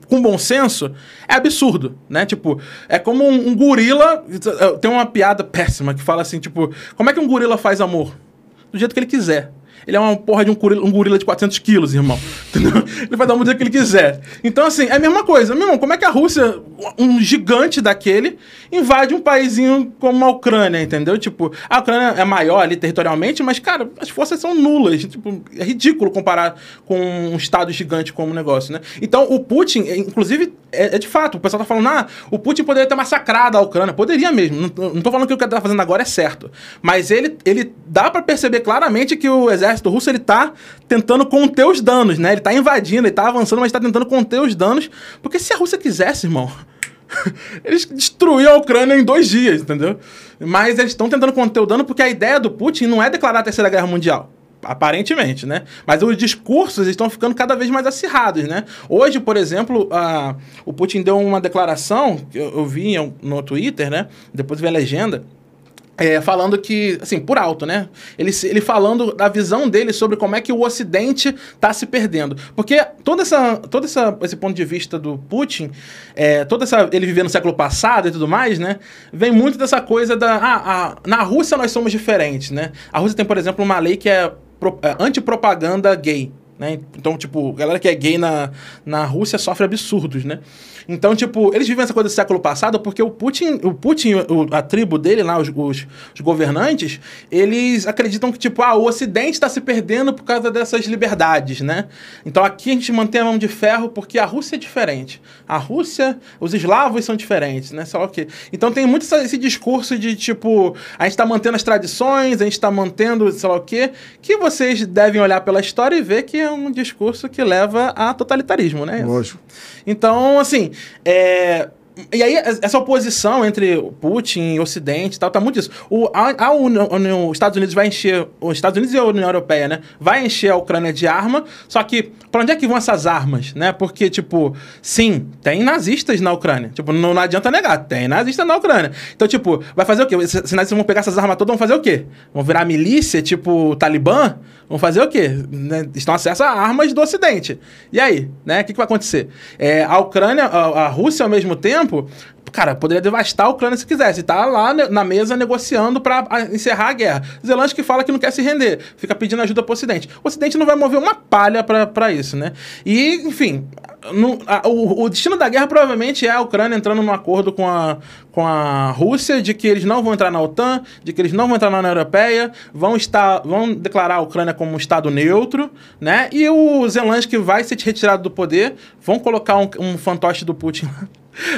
com bom senso, é absurdo, né? Tipo, é como um, um, gorila. Tem uma piada péssima que fala assim, tipo, como é que um gorila faz amor? Do jeito que ele quiser. Ele é uma porra de um gorila, um gorila de 400 quilos, irmão. Ele vai dar o que ele quiser. Então, assim, é a mesma coisa. Meu irmão, como é que a Rússia, um gigante daquele, invade um paísinho como a Ucrânia, entendeu? Tipo, a Ucrânia é maior ali territorialmente, mas, cara, as forças são nulas. Tipo, é ridículo comparar com um estado gigante como um negócio, né? Então, o Putin, inclusive, é, é de fato, o pessoal tá falando, ah, o Putin poderia ter massacrado a Ucrânia. Poderia mesmo. Não, não tô falando que o que ele tá fazendo agora é certo. Mas ele, ele dá para perceber claramente que o exército russo, ele tá tentando conter os danos, né? Ele tá invadindo, ele tá avançando, mas tá tentando conter os danos. Porque se a Rússia quisesse, irmão, eles destruíam a Ucrânia em dois dias, entendeu? Mas eles estão tentando conter o dano porque a ideia do Putin não é declarar a Terceira Guerra Mundial. Aparentemente, né? Mas os discursos estão ficando cada vez mais acirrados, né? Hoje, por exemplo, a, o Putin deu uma declaração, eu, eu vi no Twitter, né? Depois vi a legenda, é, falando que, assim, por alto, né? Ele, ele falando da visão dele sobre como é que o Ocidente está se perdendo. Porque todo, essa, todo essa, esse ponto de vista do Putin, é, toda essa, ele vivendo no século passado e tudo mais, né? Vem muito dessa coisa da. Ah, a, na Rússia nós somos diferentes, né? A Rússia tem, por exemplo, uma lei que é, pro, é antipropaganda gay. Né? Então, tipo, galera que é gay na, na Rússia sofre absurdos, né? Então, tipo, eles vivem essa coisa do século passado porque o Putin, o Putin, o, a tribo dele lá, os, os, os, governantes, eles acreditam que, tipo, ah, o Ocidente está se perdendo por causa dessas liberdades, né? Então aqui a gente mantém a mão de ferro porque a Rússia é diferente. A Rússia, os eslavos são diferentes, né? Sei lá o quê. Então tem muito esse discurso de, tipo, a gente está mantendo as tradições, a gente está mantendo, sei lá o quê, que vocês devem olhar pela história e ver que é um discurso que leva a totalitarismo, né? Lógico. Então, assim, é, e aí, essa oposição entre Putin e Ocidente e tal, tá muito isso. O, a, a União, os Estados Unidos vai encher. Os Estados Unidos e a União Europeia, né? Vai encher a Ucrânia de arma. Só que, pra onde é que vão essas armas, né? Porque, tipo, sim, tem nazistas na Ucrânia. Tipo, não, não adianta negar, tem nazistas na Ucrânia. Então, tipo, vai fazer o quê? Se nazistas vão pegar essas armas todas, vão fazer o quê? Vão virar milícia, tipo, Talibã? Vão fazer o quê? Né? Estão acesso a armas do Ocidente. E aí, né? O que, que vai acontecer? É, a Ucrânia, a, a Rússia, ao mesmo tempo, cara, poderia devastar a Ucrânia se quisesse. Tá lá na mesa negociando para encerrar a guerra. Zelensky fala que não quer se render, fica pedindo ajuda pro Ocidente. O Ocidente não vai mover uma palha para isso, né? E, enfim, no, a, o, o, destino da guerra provavelmente é a Ucrânia entrando num acordo com a, com a Rússia de que eles não vão entrar na OTAN, de que eles não vão entrar na União Europeia, vão, estar, vão declarar a Ucrânia como um Estado neutro, né? E o Zelensky vai ser retirado do poder, vão colocar um, um fantoche do Putin lá.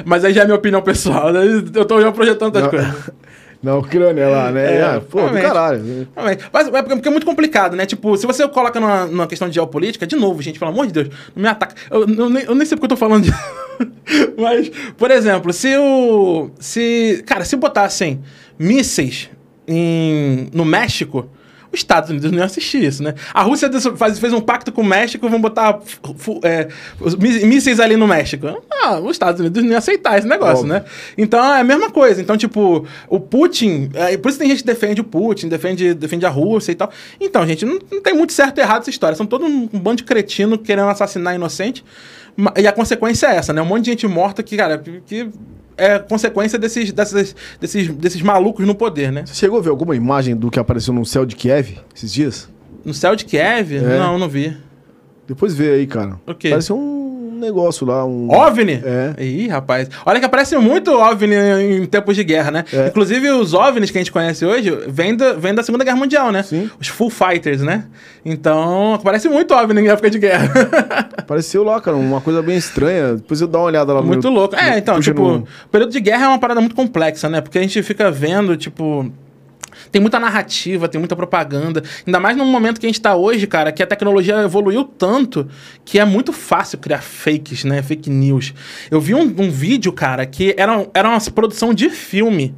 Mas aí já é minha opinião pessoal, né? Eu tô já projetando outras coisas. Na Ucrânia lá, né? É, é, pô, do caralho. Mas é porque é muito complicado, né? Tipo, se você coloca numa, numa questão de geopolítica, de novo, gente, pelo amor de Deus, não me ataca. Eu, eu, nem, eu nem sei porque eu tô falando disso. Mas, por exemplo, se o. Se. Cara, se botassem mísseis em, no México os Estados Unidos não iam assistir isso, né? A Rússia faz, fez um pacto com o México, vão botar é, mísseis ali no México. Ah, os Estados Unidos não iam aceitar esse negócio, Óbvio. né? Então é a mesma coisa. Então, tipo, o Putin. É, por isso tem gente que defende o Putin, defende, defende a Rússia e tal. Então, gente, não, não tem muito certo e errado essa história. São todo um, um bando de cretino querendo assassinar inocente. E a consequência é essa, né? Um monte de gente morta que, cara, que é consequência desses, desses, desses, desses malucos no poder, né? Você chegou a ver alguma imagem do que apareceu no céu de Kiev esses dias? No céu de Kiev? É. Não, não vi. Depois vê aí, cara. O quê? Pareceu um negócio lá, um... OVNI? É. Ih, rapaz. Olha que aparece muito OVNI em tempos de guerra, né? É. Inclusive, os OVNIs que a gente conhece hoje vêm da, vem da Segunda Guerra Mundial, né? Sim. Os Full Fighters, né? Então, aparece muito OVNI em época de guerra. Apareceu lá, cara, uma coisa bem estranha. Depois eu dou uma olhada lá no Muito louco. É, então, tipo, no... período de guerra é uma parada muito complexa, né? Porque a gente fica vendo, tipo tem muita narrativa, tem muita propaganda. Ainda mais num momento que a gente está hoje, cara, que a tecnologia evoluiu tanto que é muito fácil criar fakes, né? Fake news. Eu vi um, um vídeo, cara, que era, era uma produção de filme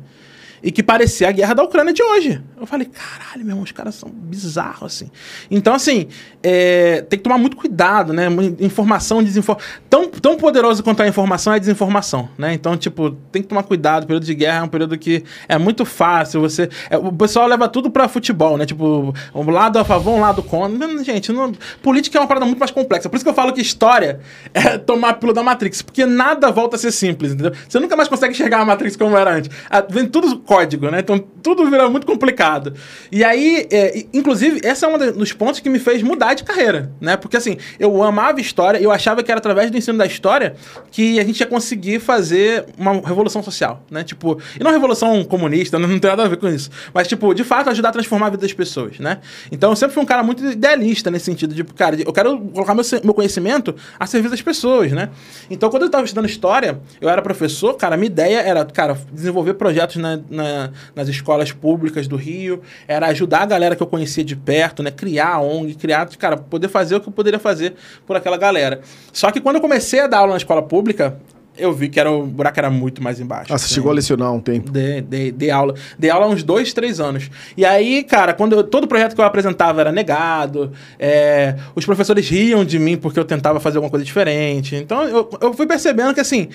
e que parecia a guerra da Ucrânia de hoje. Eu falei, caralho, meu irmão, os caras são bizarros, assim. Então, assim, é, tem que tomar muito cuidado, né? Informação, desinformação. Tão, tão poderoso quanto a informação é a desinformação, né? Então, tipo, tem que tomar cuidado. O período de guerra é um período que é muito fácil. Você. É, o pessoal leva tudo pra futebol, né? Tipo, um lado a favor, um lado contra. Gente, não, política é uma parada muito mais complexa. Por isso que eu falo que história é tomar pílula da Matrix. Porque nada volta a ser simples, entendeu? Você nunca mais consegue enxergar a Matrix como era antes. Vem tudo código, né? Então tudo vira muito complicado. E aí, é, inclusive, esse é um dos pontos que me fez mudar de carreira, né? Porque assim, eu amava história, eu achava que era através do ensino da história que a gente ia conseguir fazer uma revolução social, né? Tipo, e não revolução comunista, não tem nada a ver com isso. Mas, tipo, de fato, ajudar a transformar a vida das pessoas, né? Então, eu sempre fui um cara muito idealista nesse sentido, de, cara, eu quero colocar meu, meu conhecimento a serviço das pessoas, né? Então, quando eu estava estudando história, eu era professor, cara, minha ideia era, cara, desenvolver projetos na, na, nas escolas públicas do Rio, era ajudar a galera que eu conhecia de perto, né? Criar a ONG, criar, cara, poder fazer o que eu poderia fazer por aquela galera. Só que quando eu comecei a dar aula na escola pública, eu vi que era, o buraco era muito mais embaixo. Ah, você assim. chegou a lecionar um tempo? De, de, de aula. Dei aula há uns dois, três anos. E aí, cara, quando eu, todo projeto que eu apresentava era negado, é, os professores riam de mim porque eu tentava fazer alguma coisa diferente. Então, eu, eu fui percebendo que, assim,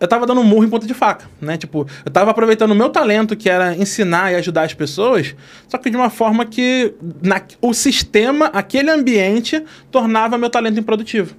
eu tava dando um murro em ponta de faca, né? Tipo, eu tava aproveitando o meu talento, que era ensinar e ajudar as pessoas, só que de uma forma que na, o sistema, aquele ambiente, tornava meu talento improdutivo.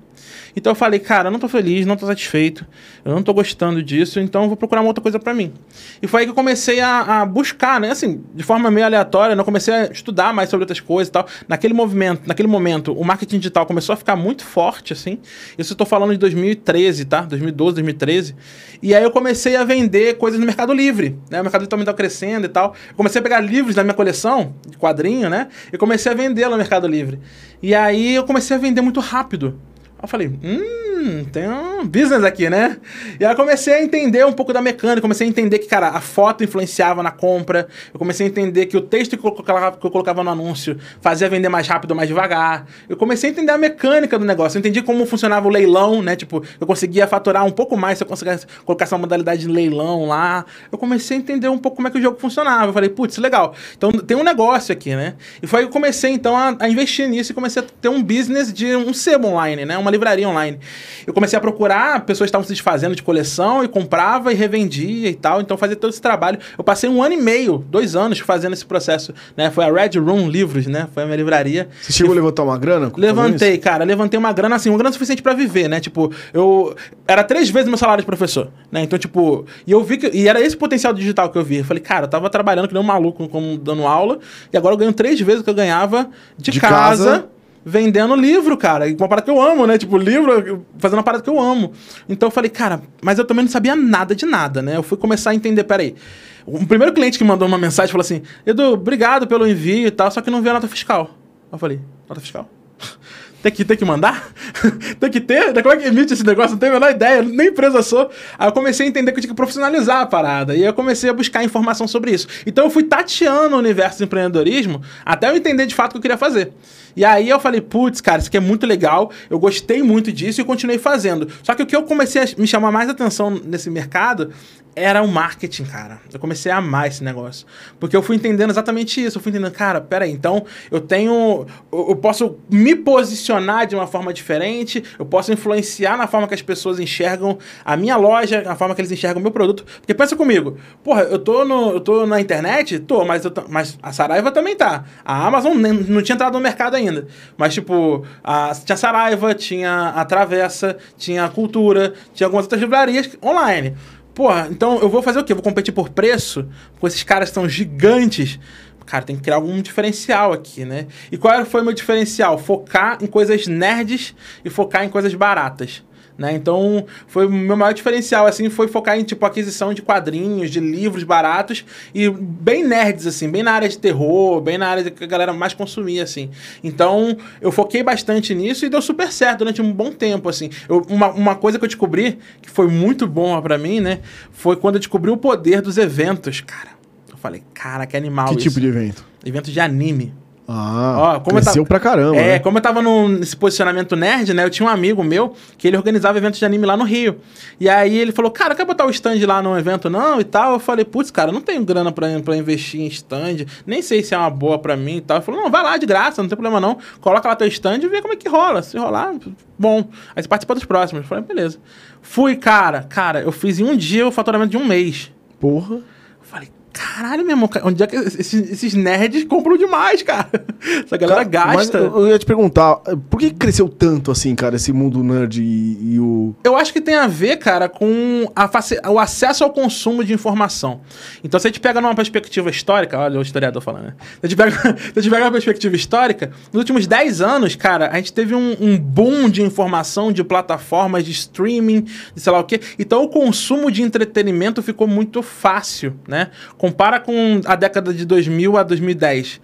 Então eu falei, cara, eu não tô feliz, não tô satisfeito, eu não tô gostando disso, então eu vou procurar uma outra coisa para mim. E foi aí que eu comecei a, a, buscar, né? Assim, de forma meio aleatória, né? eu comecei a estudar mais sobre outras coisas e tal. Naquele movimento, naquele momento, o marketing digital começou a ficar muito forte, assim. Isso eu tô falando de 2013, tá? 2012, 2013. E aí eu comecei a vender coisas no Mercado Livre, né? O Mercado Livre também tá crescendo e tal. Eu comecei a pegar livros da minha coleção, de quadrinho, né? E comecei a vendê-lo no Mercado Livre. E aí eu comecei a vender muito rápido. Eu falei, hum, tem um business aqui, né? E aí eu comecei a entender um pouco da mecânica, comecei a entender que, cara, a foto influenciava na compra, eu comecei a entender que o texto que eu colocava, no anúncio fazia vender mais rápido mais devagar. Eu comecei a entender a mecânica do negócio, eu entendi como funcionava o leilão, né? Tipo, eu conseguia faturar um pouco mais se eu conseguisse colocar essa modalidade de leilão lá. Eu comecei a entender um pouco como é que o jogo funcionava. Eu falei, putz, legal. Então tem um negócio aqui, né? E foi aí que eu comecei, então, a, a investir nisso e comecei a ter um business de um sebo online, né? Uma livraria online. Eu comecei a procurar, pessoas estavam se desfazendo de coleção e comprava e revendia e tal. Então fazia todo esse trabalho. Eu passei um ano e meio, dois anos fazendo esse processo, né? Foi a Red Room Livros, né? Foi a minha livraria. Você chegou a levantar uma grana? Levantei, cara. Levantei uma grana, assim, uma grana suficiente para viver, né? Tipo, eu... Era três vezes meu salário de professor, né? Então, tipo... E eu vi que... E era esse potencial digital que eu vi. Eu falei, cara, eu tava trabalhando que nem um maluco como dando aula e agora eu ganho três vezes o que eu ganhava de, de casa, casa vendendo livro, cara. Uma parada que eu amo, né? Tipo, livro, fazendo uma parada que eu amo. Então eu falei, cara, mas eu também não sabia nada de nada, né? Eu fui começar a entender, peraí. O primeiro cliente que mandou uma mensagem falou assim: Edu, obrigado pelo envio e tal, só que não veio a nota fiscal. Eu falei, nota fiscal? Tem que, tem que mandar? tem que ter? Como é que emite esse negócio? Não tenho a menor ideia, nem empresa sou. Aí eu comecei a entender que eu tinha que profissionalizar a parada. E eu comecei a buscar informação sobre isso. Então eu fui tateando o universo do empreendedorismo até eu entender de fato o que eu queria fazer. E aí eu falei, putz, cara, isso aqui é muito legal, eu gostei muito disso e continuei fazendo. Só que o que eu comecei a me chamar mais atenção nesse mercado era o marketing, cara. Eu comecei a amar esse negócio. Porque eu fui entendendo exatamente isso. Eu fui entendendo, cara, peraí, então eu tenho. Eu, posso me posicionar de uma forma diferente, eu posso influenciar na forma que as pessoas enxergam a minha loja, na forma que eles enxergam o meu produto. Porque pensa comigo, porra, eu tô, no, eu tô na internet? Tô, mas, eu, mas a Saraiva também tá. A Amazon não tinha entrado no mercado ainda. Mas, tipo, a, tinha Saraiva, tinha a Travessa, tinha a Cultura, tinha algumas outras livrarias online. Porra, então eu vou fazer o quê? Vou competir por preço? Com esses caras que são gigantes. Cara, tem que criar algum diferencial aqui, né? E qual foi o meu diferencial? Focar em coisas nerds e focar em coisas baratas. Né? Então, foi o meu maior diferencial, assim, foi focar em, tipo, aquisição de quadrinhos, de livros baratos e bem nerds, assim, bem na área de terror, bem na área que a galera mais consumia, assim. Então, eu foquei bastante nisso e deu super certo durante um bom tempo, assim. Eu, uma, uma coisa que eu descobri, que foi muito bom para mim, né, foi quando eu descobri o poder dos eventos, cara. Eu falei, cara, que animal Que isso. tipo de evento? Evento de anime. Ah, Ó, como cresceu tava, pra caramba. É, né? como eu tava no, nesse posicionamento nerd, né? Eu tinha um amigo meu que ele organizava eventos de anime lá no Rio. E aí ele falou, cara, quer botar o stand lá no evento não? E tal. Eu falei, putz, cara, não tenho grana pra, pra investir em stand. Nem sei se é uma boa pra mim e tal. Ele falou, não, vai lá de graça, não tem problema não. Coloca lá teu stand e vê como é que rola. Se rolar, bom. Aí você participa dos próximos. Eu falei, beleza. Fui, cara. Cara, eu fiz em um dia o faturamento de um mês. Porra. Caralho, meu irmão, onde é que esses, esses nerds compram demais, cara? Essa galera Cara, gasta. eu, ia te perguntar, por que cresceu tanto assim, cara, esse mundo nerd e, e o. Eu acho que tem a ver, cara, com a faci- o acesso ao consumo de informação. Então, se a gente pega numa perspectiva histórica, olha o historiador falando, né? Se a gente pega, se a gente pega uma perspectiva histórica, nos últimos 10 anos, cara, a gente teve um, um boom de informação, de plataformas, de streaming, de sei lá o quê. Então, o consumo de entretenimento ficou muito fácil, né? Compara com a década de 2000 a 2010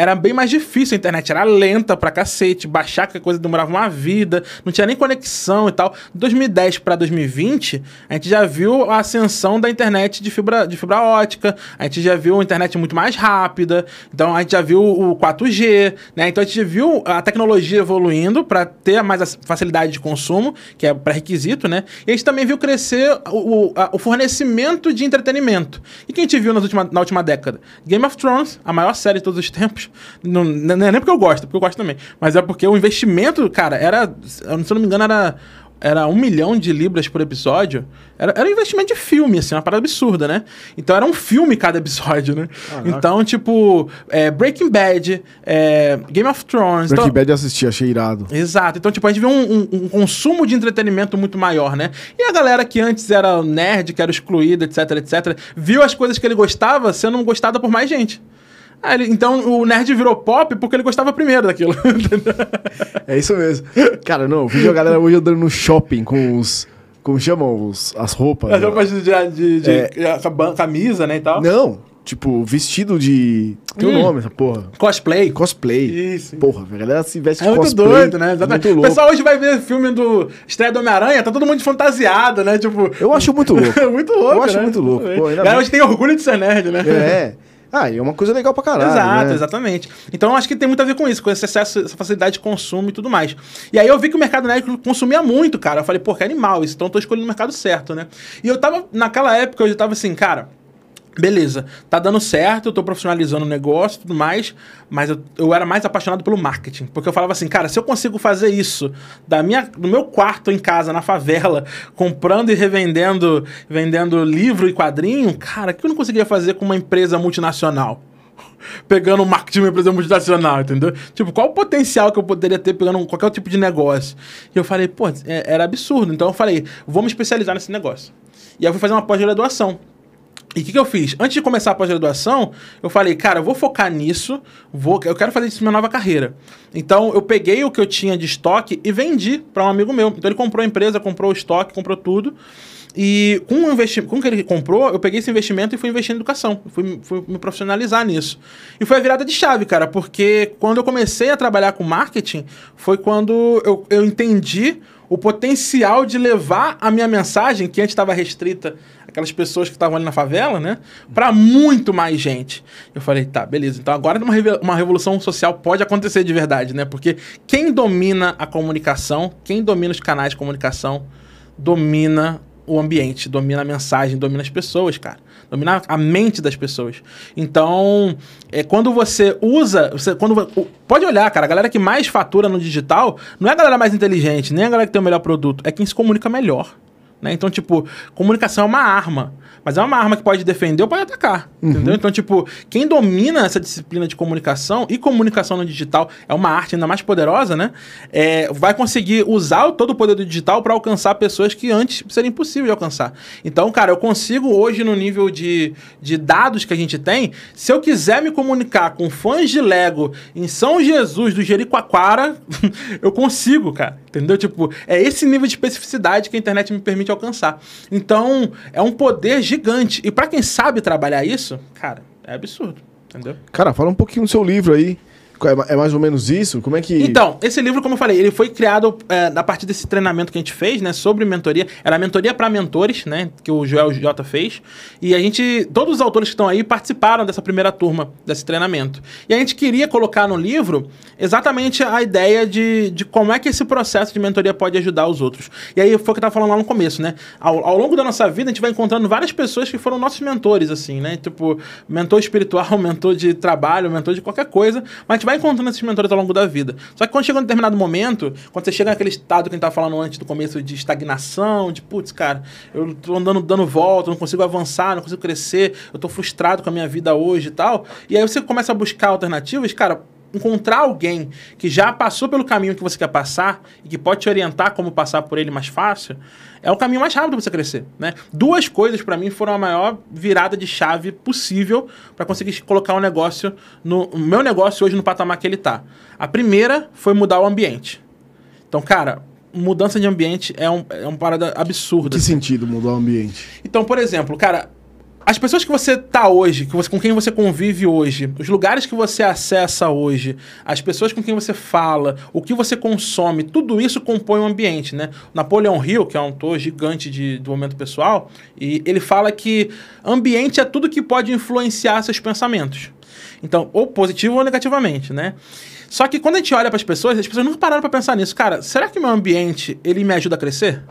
era bem mais difícil a internet, era lenta pra cacete, baixar que coisa demorava uma vida, não tinha nem conexão e tal. 2010 pra 2020, a gente já viu a ascensão da internet de fibra, de fibra ótica, a gente já viu a internet muito mais rápida, então a gente já viu o 4G, né? Então a gente viu a tecnologia evoluindo pra ter mais facilidade de consumo, que é pré-requisito, né? E a gente também viu crescer o, o, a- o fornecimento de entretenimento. E que a gente viu nas última, na última década? Game of Thrones, a maior série de todos os tempos. Não, não é nem porque eu gosto, porque eu gosto também. Mas é porque o investimento, cara, era. Se eu não me engano, era. Era um milhão de libras por episódio. Era, era um investimento de filme, assim, uma parada absurda, né? Então era um filme cada episódio, né? Então, tipo, é, Breaking Bad, é, Game of Thrones. Breaking então- Bad eu assisti, achei irado. Exato. Então, tipo, a gente vê um, um- um consumo de entretenimento muito maior, né? E a galera que antes era nerd, que era excluída, etc, etc, viu as coisas que ele gostava sendo gostada por mais gente. Aí ele- então o nerd virou pop porque ele gostava primeiro daquilo. É isso mesmo. Cara, não, eu vi a galera hoje andando no shopping com os. Como chamam? Os, as roupas. As né? roupas de, de- de- É. caba- camisa, né, e tal. Não, tipo, vestido de. Tem um Hum. nome essa porra. Cosplay. Cosplay. Isso. Porra, a galera se veste É de muito cosplay. doido, né? Exatamente. Muito O louco. pessoal hoje vai ver filme do estreia do Homem-Aranha, tá todo mundo fantasiado, né? Tipo. Eu acho muito louco. muito louco. Eu acho né? muito louco. Pô, Galera hoje tem orgulho de ser nerd, né? É. Ah, e é uma coisa legal pra caralho. Exato, né? exatamente. Então eu acho que tem muito a ver com isso, com esse excesso, essa facilidade de consumo e tudo mais. E aí eu vi que o mercado nerd consumia muito, cara. Eu falei, pô, que animal isso, então eu tô escolhendo o mercado certo, né? E eu tava, naquela época, eu já tava assim, cara. Beleza, tá dando certo, eu tô profissionalizando o negócio e tudo mais, mas eu, eu era mais apaixonado pelo marketing. Porque eu falava assim, cara, se eu consigo fazer isso da minha, do meu quarto em casa, na favela, comprando e revendendo vendendo livro e quadrinho, cara, que eu não conseguia fazer com uma empresa multinacional? pegando o marketing de uma empresa multinacional, entendeu? Tipo, qual o potencial que eu poderia ter pegando qualquer tipo de negócio? E eu falei, pô, é- era absurdo. Então eu falei, vou me especializar nesse negócio. E aí eu fui fazer uma pós-graduação. E o que, que eu fiz? Antes de começar a pós-graduação, eu falei, cara, eu vou focar nisso, vou, eu quero fazer isso minha nova carreira. Então, eu peguei o que eu tinha de estoque e vendi para um amigo meu. Então, ele comprou a empresa, comprou o estoque, comprou tudo. E com o investimento, com o que ele comprou, eu peguei esse investimento e fui investir em educação. Fui, fui me profissionalizar nisso. E foi a virada de chave, cara, porque quando eu comecei a trabalhar com marketing, foi quando eu, eu entendi o potencial de levar a minha mensagem, que antes estava restrita aquelas pessoas que estavam ali na favela, né? Para muito mais gente. Eu falei, tá, beleza. Então agora uma, uma revolução social pode acontecer de verdade, né? Porque quem domina a comunicação, quem domina os canais de comunicação, domina o ambiente, domina a mensagem, domina as pessoas, cara. Domina a mente das pessoas. Então, é, quando você usa. Você, quando, pode olhar, cara, a galera que mais fatura no digital não é a galera mais inteligente, nem a galera que tem o melhor produto, é quem se comunica melhor. Né? Então, tipo, comunicação é uma arma. Mas é uma arma que pode defender ou pode atacar. Entendeu? Então, tipo, quem domina essa disciplina de comunicação e comunicação no digital é uma arte ainda mais poderosa, né? É, vai conseguir usar todo o poder do digital para alcançar pessoas que antes seria impossível de alcançar. Então, cara, eu consigo hoje, no nível de, de dados que a gente tem, se eu quiser me comunicar com fãs de Lego em São Jesus do Jericoacoara, eu consigo, cara. Entendeu? Tipo, é esse nível de especificidade que a internet me permite alcançar. Então, é um poder gigante. E para quem sabe trabalhar isso, cara, é absurdo. Entendeu? Cara, fala um pouquinho do seu livro aí. É É mais ou menos isso? Como é que. Então, esse livro, como eu falei, ele foi criado é, a partir desse treinamento que a gente fez, né, sobre mentoria. Era a mentoria para mentores, né, que o Joel J fez. E a gente, todos os autores que estão aí participaram dessa primeira turma desse treinamento. E a gente queria colocar no livro exatamente a ideia de, de como é que esse processo de mentoria pode ajudar os outros. E aí foi o que eu tava falando lá no começo, né? Ao, ao longo da nossa vida, a gente vai encontrando várias pessoas que foram nossos mentores, assim, né? Tipo, mentor espiritual, mentor de trabalho, mentor de qualquer coisa. Mas a gente vai encontrando esses mentores ao longo da vida. Só que quando chega um determinado momento, quando você chega naquele estado que a gente tava falando antes do começo de estagnação, de putz, cara, eu tô andando dando volta, não consigo avançar, não consigo crescer, eu tô frustrado com a minha vida hoje e tal. E aí você começa a buscar alternativas, cara, encontrar alguém que já passou pelo caminho que você quer passar e que pode te orientar como passar por ele mais fácil, é o caminho mais rápido para você crescer, né? Duas coisas para mim foram a maior virada de chave possível para conseguir colocar o um negócio no o meu negócio hoje no patamar que ele tá. A primeira foi mudar o ambiente. Então, cara, mudança de ambiente é um, é uma parada absurda. Que assim. sentido mudar o ambiente? Então, por exemplo, cara, as pessoas que você tá hoje, que você, com quem você convive hoje, os lugares que você acessa hoje, as pessoas com quem você fala, o que você consome, tudo isso compõe um ambiente, né? Napoleão Hill, que é um autor gigante de, do momento pessoal, e ele fala que ambiente é tudo que pode influenciar seus pensamentos. Então, ou positivo ou negativamente, né? Só que quando a gente olha para as pessoas, as pessoas nunca pararam para pensar nisso. Cara, será que meu ambiente ele me ajuda a crescer?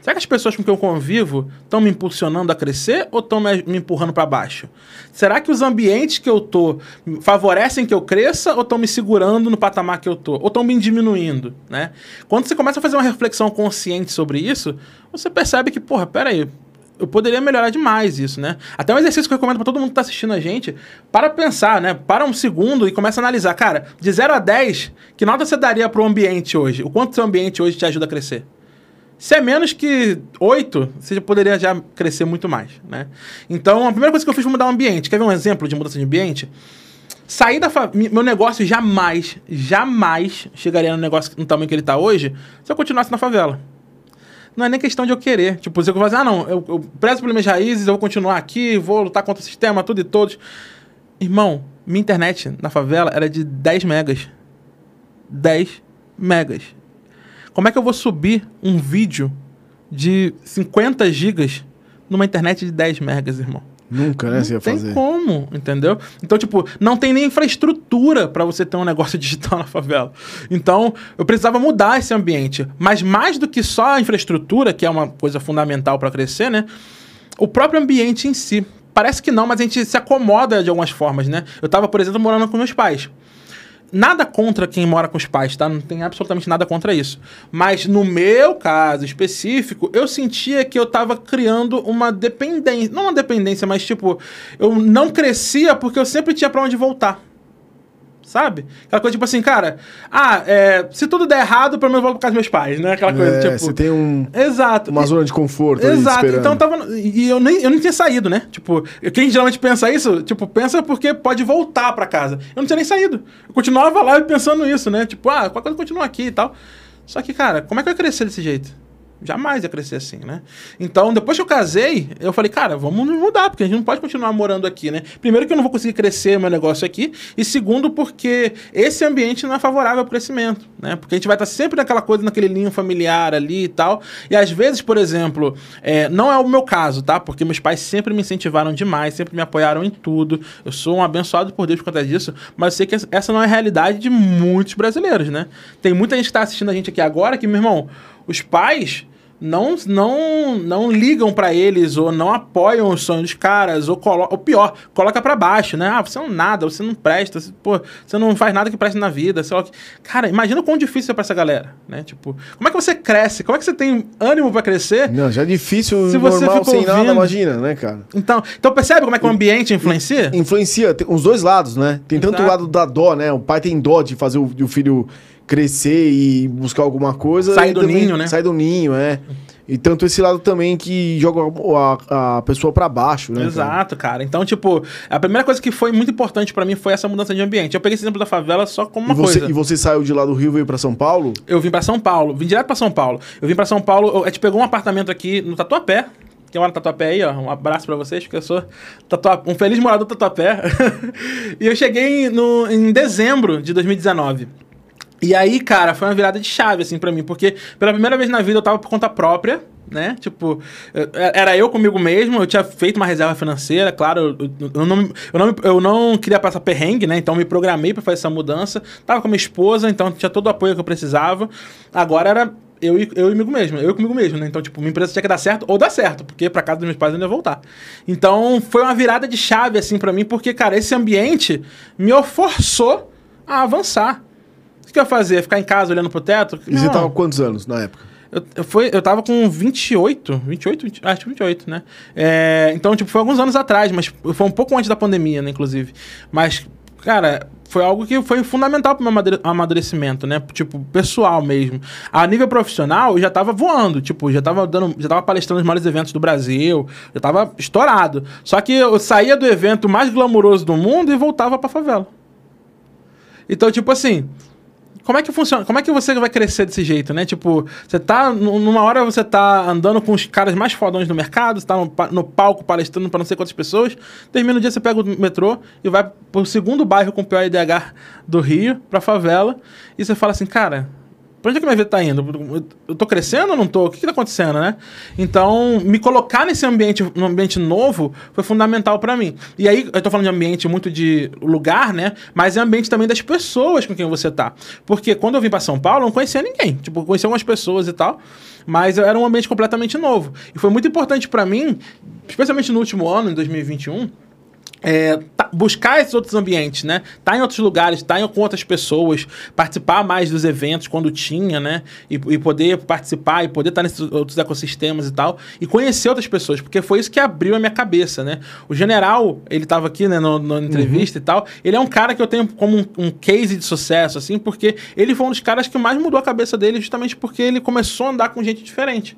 Será que as pessoas com quem eu convivo estão me impulsionando a crescer ou estão me, me, empurrando para baixo? Será que os ambientes que eu tô favorecem que eu cresça ou estão me segurando no patamar que eu tô? Ou estão me diminuindo, né? Quando você começa a fazer uma reflexão consciente sobre isso, você percebe que, porra, peraí, eu poderia melhorar demais isso, né? Até um exercício que eu recomendo para todo mundo que está assistindo a gente, para pensar, né? Para um segundo e começa a analisar. Cara, de 0 a 10, que nota você daria para o ambiente hoje? O quanto seu ambiente hoje te ajuda a crescer? Se é menos que 8, você já poderia já crescer muito mais, né? Então, a primeira coisa que eu fiz foi mudar o ambiente. Quer ver um exemplo de mudança de ambiente? Sair da. Meu negócio jamais, jamais chegaria no negócio no tamanho que ele está hoje se eu continuasse na favela. Não é nem questão de eu querer. Tipo, se eu fazer, ah, não, eu, eu prezo pelas minhas raízes, eu vou continuar aqui, vou lutar contra o sistema, tudo e todos. Irmão, minha internet na favela era de 10 megas. 10 megas. Como é que eu vou subir um vídeo de 50 gigas numa internet de 10 megas, irmão? Nunca, né? Não você ia tem fazer. como, entendeu? Então, tipo, não tem nem infraestrutura para você ter um negócio digital na favela. Então, eu precisava mudar esse ambiente. Mas mais do que só a infraestrutura, que é uma coisa fundamental para crescer, né? O próprio ambiente em si. Parece que não, mas a gente se acomoda de algumas formas, né? Eu tava, por exemplo, morando com meus pais. Nada contra quem mora com os pais, tá? Não tem absolutamente nada contra isso. Mas no meu caso específico, eu sentia que eu tava criando uma dependência. Não uma dependência, mas tipo, eu não crescia porque eu sempre tinha para onde voltar. Sabe? Aquela coisa tipo assim, cara, ah, é, se tudo der errado, pelo menos eu vou pra casa dos meus pais, né? Aquela coisa, É, tipo. você tem um, Exato. uma zona de conforto Exato. Então eu tava. E eu nem, eu nem tinha saído, né? Tipo, quem geralmente pensa isso, tipo, pensa porque pode voltar pra casa. Eu não tinha nem saído. Eu continuava lá pensando isso, né? Tipo, ah, qualquer coisa continua aqui e tal. Só que, cara, como é que eu ia crescer desse jeito? Jamais ia crescer assim, né? Então, depois que eu casei, eu falei, cara, vamos mudar, porque a gente não pode continuar morando aqui, né? Primeiro que eu não vou conseguir crescer meu negócio aqui, e segundo porque esse ambiente não é favorável ao crescimento, né? Porque a gente vai estar sempre naquela coisa, naquele linho familiar ali e tal. E às vezes, por exemplo, é, não é o meu caso, tá? Porque meus pais sempre me incentivaram demais, sempre me apoiaram em tudo. Eu sou um abençoado por Deus por conta disso, mas eu sei que essa não é a realidade de muitos brasileiros, né? Tem muita gente que está assistindo a gente aqui agora que, meu irmão, os pais não não não ligam para eles ou não apoiam os sonhos dos caras ou, colo ou pior, coloca para baixo, né? Ah, você não nada, você não presta, você, pô, você não faz nada que preste na vida, sei lá. que- Cara, imagina o quão difícil é para essa galera, né? Tipo, como é que você cresce? Como é que você tem ânimo para crescer? Não, já é difícil, Se você normal, sem nada, ouvindo- imagina, né, cara? Então, então percebe como é que o ambiente influencia? Influencia, tem os dois lados, né? Tem tanto o Exato. lado da dó, né? O pai tem dó de fazer o, o filho crescer e buscar alguma coisa. Sair e do ninho, né? Sair do ninho, é. E tanto esse lado também que joga a, a pessoa pra baixo, né? cara? Exato, cara. Então, tipo, a primeira coisa que foi muito importante pra mim foi essa mudança de ambiente. Eu peguei esse exemplo da favela só como uma E você, coisa. e você saiu de lá do Rio e veio pra São Paulo? Eu vim pra São Paulo, vim direto pra São Paulo. Eu vim pra São Paulo, eu- a gente pegou um apartamento aqui no Tatuapé. Quem mora no Tatuapé aí, ó, um abraço pra vocês, porque eu sou um feliz morador do Tatuapé. e eu cheguei no, em dezembro de 2019. E aí, cara, foi uma virada de chave, assim, pra mim, porque pela primeira vez na vida eu tava por conta própria, né? Tipo, eu- era eu comigo mesmo, eu tinha feito uma reserva financeira, claro, eu, não, eu, não, eu não queria passar perrengue, né? Então me programei pra fazer essa mudança. Tava com minha esposa, então tinha todo o apoio que eu precisava. Agora era eu e, eu comigo mesmo, eu comigo mesmo, né? Então, tipo, minha empresa tinha que dar certo ou dar certo, porque pra casa dos meus pais eu ainda ia voltar. Então, foi uma virada de chave, assim, pra mim, porque, cara, esse ambiente me forçou a avançar. O que eu ia fazer? Ficar em casa olhando pro teto? E você Não. tava com quantos anos na época? Eu, eu, foi, eu tava com 28, 28, 20, acho que 28, né? É, então, tipo, foi alguns anos atrás, mas foi um pouco antes da pandemia, né, inclusive. Mas, cara, foi algo que foi fundamental pro meu amadure- amadurecimento, né? Tipo, pessoal mesmo. A nível profissional, eu já tava voando, tipo, já tava dando, já tava palestrando nos maiores eventos do Brasil, já tava estourado. Só que eu saía do evento mais glamuroso do mundo e voltava pra favela. Então, tipo assim, como é que funciona? Como é que você vai crescer desse jeito, né? Tipo, você tá. nu- Numa hora você tá andando com os caras mais fodões do mercado, você tá no, no palco palestrando pra não sei quantas pessoas. Termina o dia, você pega o metrô e vai pro segundo bairro com o pior IDH do Rio, pra favela, e você fala assim, cara. Pra onde é que minha vida tá indo? Eu tô crescendo ou não tô? O que que tá acontecendo, né? Então, me colocar nesse ambiente, num ambiente novo, foi fundamental pra mim. E aí, eu tô falando de ambiente muito de lugar, né? Mas é ambiente também das pessoas com quem você tá. Porque quando eu vim pra São Paulo, eu não conhecia ninguém. Tipo, eu conhecia algumas pessoas e tal. Mas era um ambiente completamente novo. E foi muito importante pra mim, especialmente no último ano, em 2021, é, buscar esses outros ambientes, né? Tá em outros lugares, tá em, com outras pessoas, participar mais dos eventos quando tinha, né? E, e poder participar e poder estar nesses outros ecossistemas e tal. E conhecer outras pessoas, porque foi isso que abriu a minha cabeça, né? O general, ele tava aqui, né, na entrevista e tal. Ele é um cara que eu tenho como um, um case de sucesso, assim, porque ele foi um dos caras que mais mudou a cabeça dele, justamente porque ele começou a andar com gente diferente.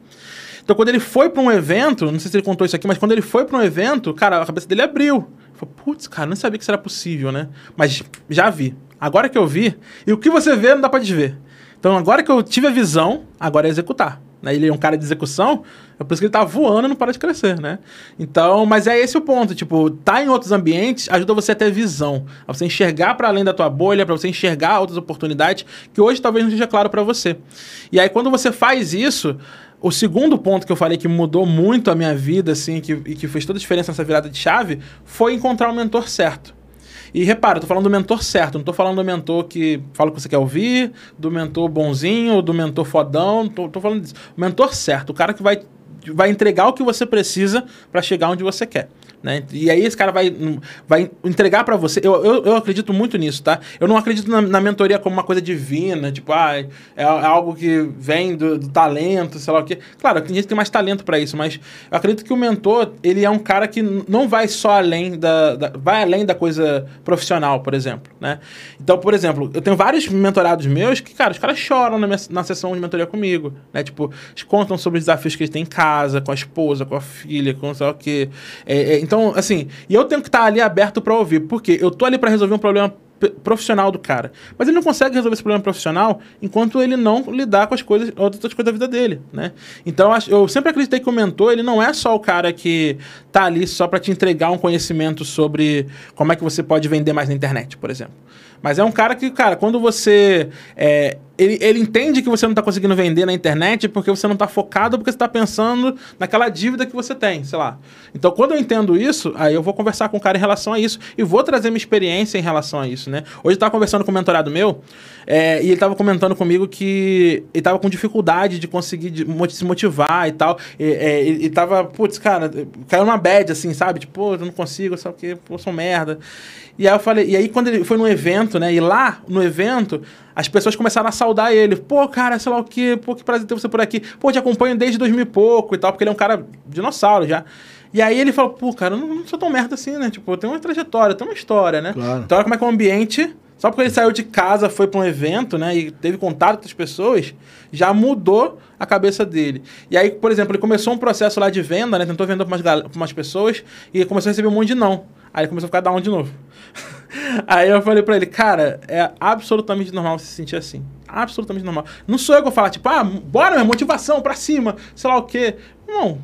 Então, quando ele foi pra um evento, não sei se ele contou isso aqui, mas quando ele foi pra um evento, cara, a cabeça dele abriu. Falei, putz, cara, não sabia que isso era possível, né? Mas já vi. Agora que eu vi, e o que você vê não dá pra desver. Então, agora que eu tive a visão, agora é executar. Né? Ele é um cara de execução, é por isso que ele tá voando e não para de crescer, né? Então, mas é esse o ponto, tipo, tá em outros ambientes ajuda você a ter visão, a você enxergar para além da tua bolha, para você enxergar outras oportunidades que hoje talvez não seja claro para você. E aí quando você faz isso, o segundo ponto que eu falei que mudou muito a minha vida, assim, que, e que fez toda a diferença nessa virada de chave, foi encontrar o mentor certo. E repara, eu tô falando do mentor certo, não tô falando do mentor que fala o que você quer ouvir, do mentor bonzinho, do mentor fodão, tô, tô falando disso. O mentor certo, o cara que vai, vai entregar o que você precisa para chegar onde você quer. Né? E aí esse cara vai, vai entregar para você. Eu, eu, eu acredito muito nisso, tá? Eu não acredito na, na mentoria como uma coisa divina, tipo, ah, é, é algo que vem do, do talento, sei lá o quê. Claro, tem gente que tem mais talento para isso, mas eu acredito que o mentor, ele é um cara que não vai só além da, da, vai além da coisa profissional, por exemplo, né? Então, por exemplo, eu tenho vários mentorados meus que, cara, os caras choram na, minha, na sessão de mentoria comigo, né? Tipo, eles contam sobre os desafios que eles têm em casa, com a esposa, com a filha, com sei lá o quê. É, é, então, assim, e eu tenho que estar ali aberto para ouvir, porque eu tô ali para resolver um problema profissional do cara. Mas ele não consegue resolver esse problema profissional enquanto ele não lidar com as coisas, outras coisas da vida dele, né? Então, eu sempre acreditei que o mentor, ele não é só o cara que tá ali só para te entregar um conhecimento sobre como é que você pode vender mais na internet, por exemplo. Mas é um cara que, cara, quando você. é, ele, ele entende que você não está conseguindo vender na internet porque você não está focado, porque você está pensando naquela dívida que você tem, sei lá. Então, quando eu entendo isso, aí eu vou conversar com o cara em relação a isso e vou trazer minha experiência em relação a isso, né? Hoje eu estava conversando com um mentorado meu é, e ele estava comentando comigo que ele estava com dificuldade de conseguir de se motivar e tal. E, é, ele ele tava, putz, cara, caiu numa bad, assim, sabe? Tipo, eu não consigo, sabe o quê? Pô, sou merda. E aí eu falei, e aí quando ele foi num evento, né? E lá no evento, as pessoas começaram a saudar ele. Pô, cara, sei lá o quê, pô, que prazer ter você por aqui. Pô, te acompanho desde 2000 e pouco e tal, porque ele é um cara dinossauro já. E aí ele falou, pô, cara, eu não, não sou tão merda assim, né? Tipo, eu tenho uma trajetória, eu tenho uma história, né? Claro. Então olha como é que é o ambiente. Só porque ele saiu de casa, foi para um evento, né? E teve contato com outras pessoas, já mudou a cabeça dele. E aí, por exemplo, ele começou um processo lá de venda, né? Tentou vender para umas, gal- umas pessoas e começou a receber um monte de não. Aí começou a ficar down de novo. Aí eu falei pra ele, cara, é absolutamente normal você se sentir assim. Absolutamente normal. Não sou eu que vou falar, tipo, ah, bora, minha motivação pra cima, sei lá o quê. Não,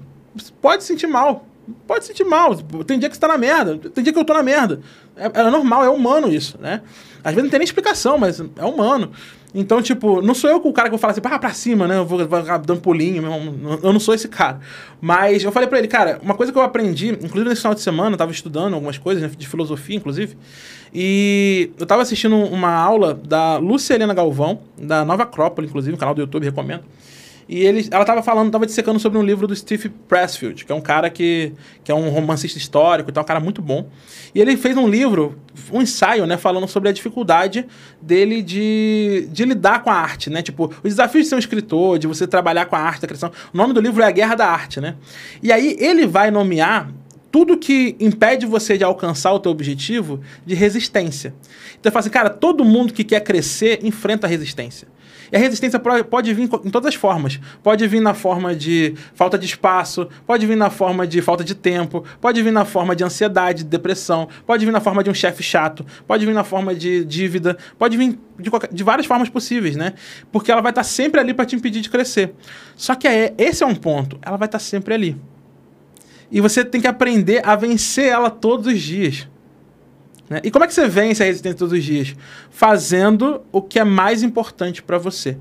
pode se sentir mal. Pode se sentir mal. Tem dia que você tá na merda. Tem dia que eu tô na merda. É, é normal, é humano isso, né? Às vezes não tem nem explicação, mas é humano. Então, tipo, não sou eu o cara que vou falar assim, ah, pra cima, né? Eu vou, vou dando pulinho, meu. Eu não sou esse cara. Mas eu falei pra ele, cara, uma coisa que eu aprendi, inclusive nesse final de semana, eu tava estudando algumas coisas, né, de filosofia, inclusive, e eu tava assistindo uma aula da Lúcia Helena Galvão, da Nova Acrópole, inclusive, um canal do YouTube, recomendo. E ele, ela tava falando, tava dissecando sobre um livro do Steve Pressfield, que é um cara que, que é um romancista histórico e tal, um cara muito bom. E ele fez um livro, um ensaio, né, falando sobre a dificuldade dele de, de lidar com a arte, né? Tipo, os desafios de ser um escritor, de você trabalhar com a arte, a criação. O nome do livro é A Guerra da Arte, né? E aí ele vai nomear tudo que impede você de alcançar o teu objetivo de resistência. Então ele fala assim, cara, todo mundo que quer crescer enfrenta a resistência. E a resistência pode vir em todas as formas. Pode vir na forma de falta de espaço, pode vir na forma de falta de tempo, pode vir na forma de ansiedade, de depressão, pode vir na forma de um chefe chato, pode vir na forma de dívida, pode vir de, qualquer, de várias formas possíveis, né? Porque ela vai estar sempre ali para te impedir de crescer. Só que é, esse é um ponto, ela vai estar sempre ali. E você tem que aprender a vencer ela todos os dias. Né? E como é que você vence a resistência todos os dias? Fazendo o que é mais importante para você.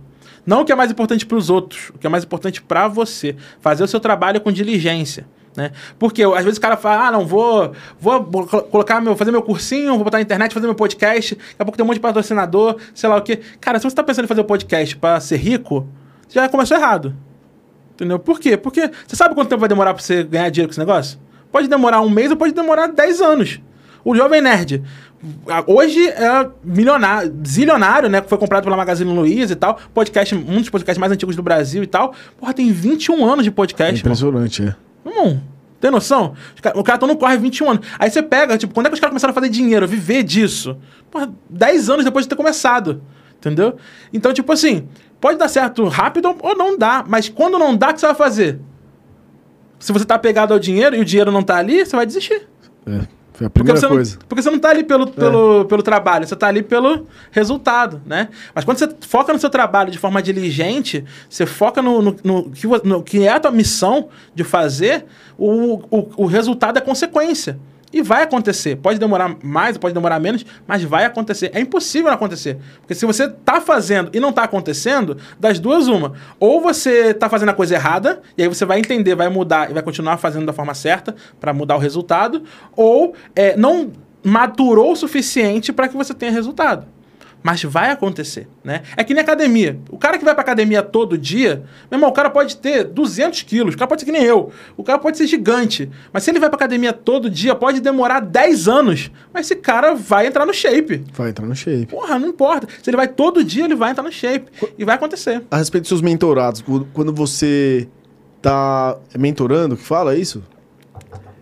Não o que é mais importante para os outros, o que é mais importante para você. Fazer o seu trabalho com diligência. Né? Porque às vezes o cara fala, ah, não, vou, vou colocar meu, fazer meu cursinho, vou botar na internet, fazer meu podcast, daqui a pouco tem um monte de patrocinador, sei lá o quê. Cara, se você está pensando em fazer o um podcast para ser rico, você já começou errado. Entendeu? Por quê? Porque você sabe quanto tempo vai demorar para você ganhar dinheiro com esse negócio? Pode demorar um mês ou pode demorar 10 anos. O Jovem Nerd, hoje é milionário, zilionário, né? Que foi comprado pela Magazine Luiza e tal. Podcast, um dos podcasts mais antigos do Brasil e tal. Porra, tem 21 anos de podcast. É impressionante, mano. é. Hum, tem noção? O cara tá no corre 21 anos. Aí você pega, tipo, quando é que os caras começaram a fazer dinheiro, a viver disso? Porra, 10 anos depois de ter começado. Entendeu? Então, tipo assim, pode dar certo rápido ou não dá. Mas quando não dá, o que você vai fazer? Se você tá pegado ao dinheiro e o dinheiro não tá ali, você vai desistir. É. Foi a primeira porque coisa. Não, porque você não está ali pelo, pelo, é. pelo trabalho, você está ali pelo resultado, né? Mas quando você foca no seu trabalho de forma diligente, você foca no, no, no, que, no que é a tua missão de fazer, o, o, o resultado é consequência. E vai acontecer. Pode demorar mais, pode demorar menos, mas vai acontecer. É impossível não acontecer. Porque se você está fazendo e não está acontecendo, das duas, uma. Ou você está fazendo a coisa errada, e aí você vai entender, vai mudar e vai continuar fazendo da forma certa para mudar o resultado, ou é, não maturou o suficiente para que você tenha resultado. Mas vai acontecer, né? É que nem academia. O cara que vai pra academia todo dia, meu irmão, o cara pode ter 200 quilos, o cara pode ser que nem eu, o cara pode ser gigante. Mas se ele vai pra academia todo dia, pode demorar 10 anos, mas esse cara vai entrar no shape. Vai entrar no shape. Porra, não importa. Se ele vai todo dia, ele vai entrar no shape. E vai acontecer. A respeito dos seus mentorados, quando você tá mentorando, que fala isso?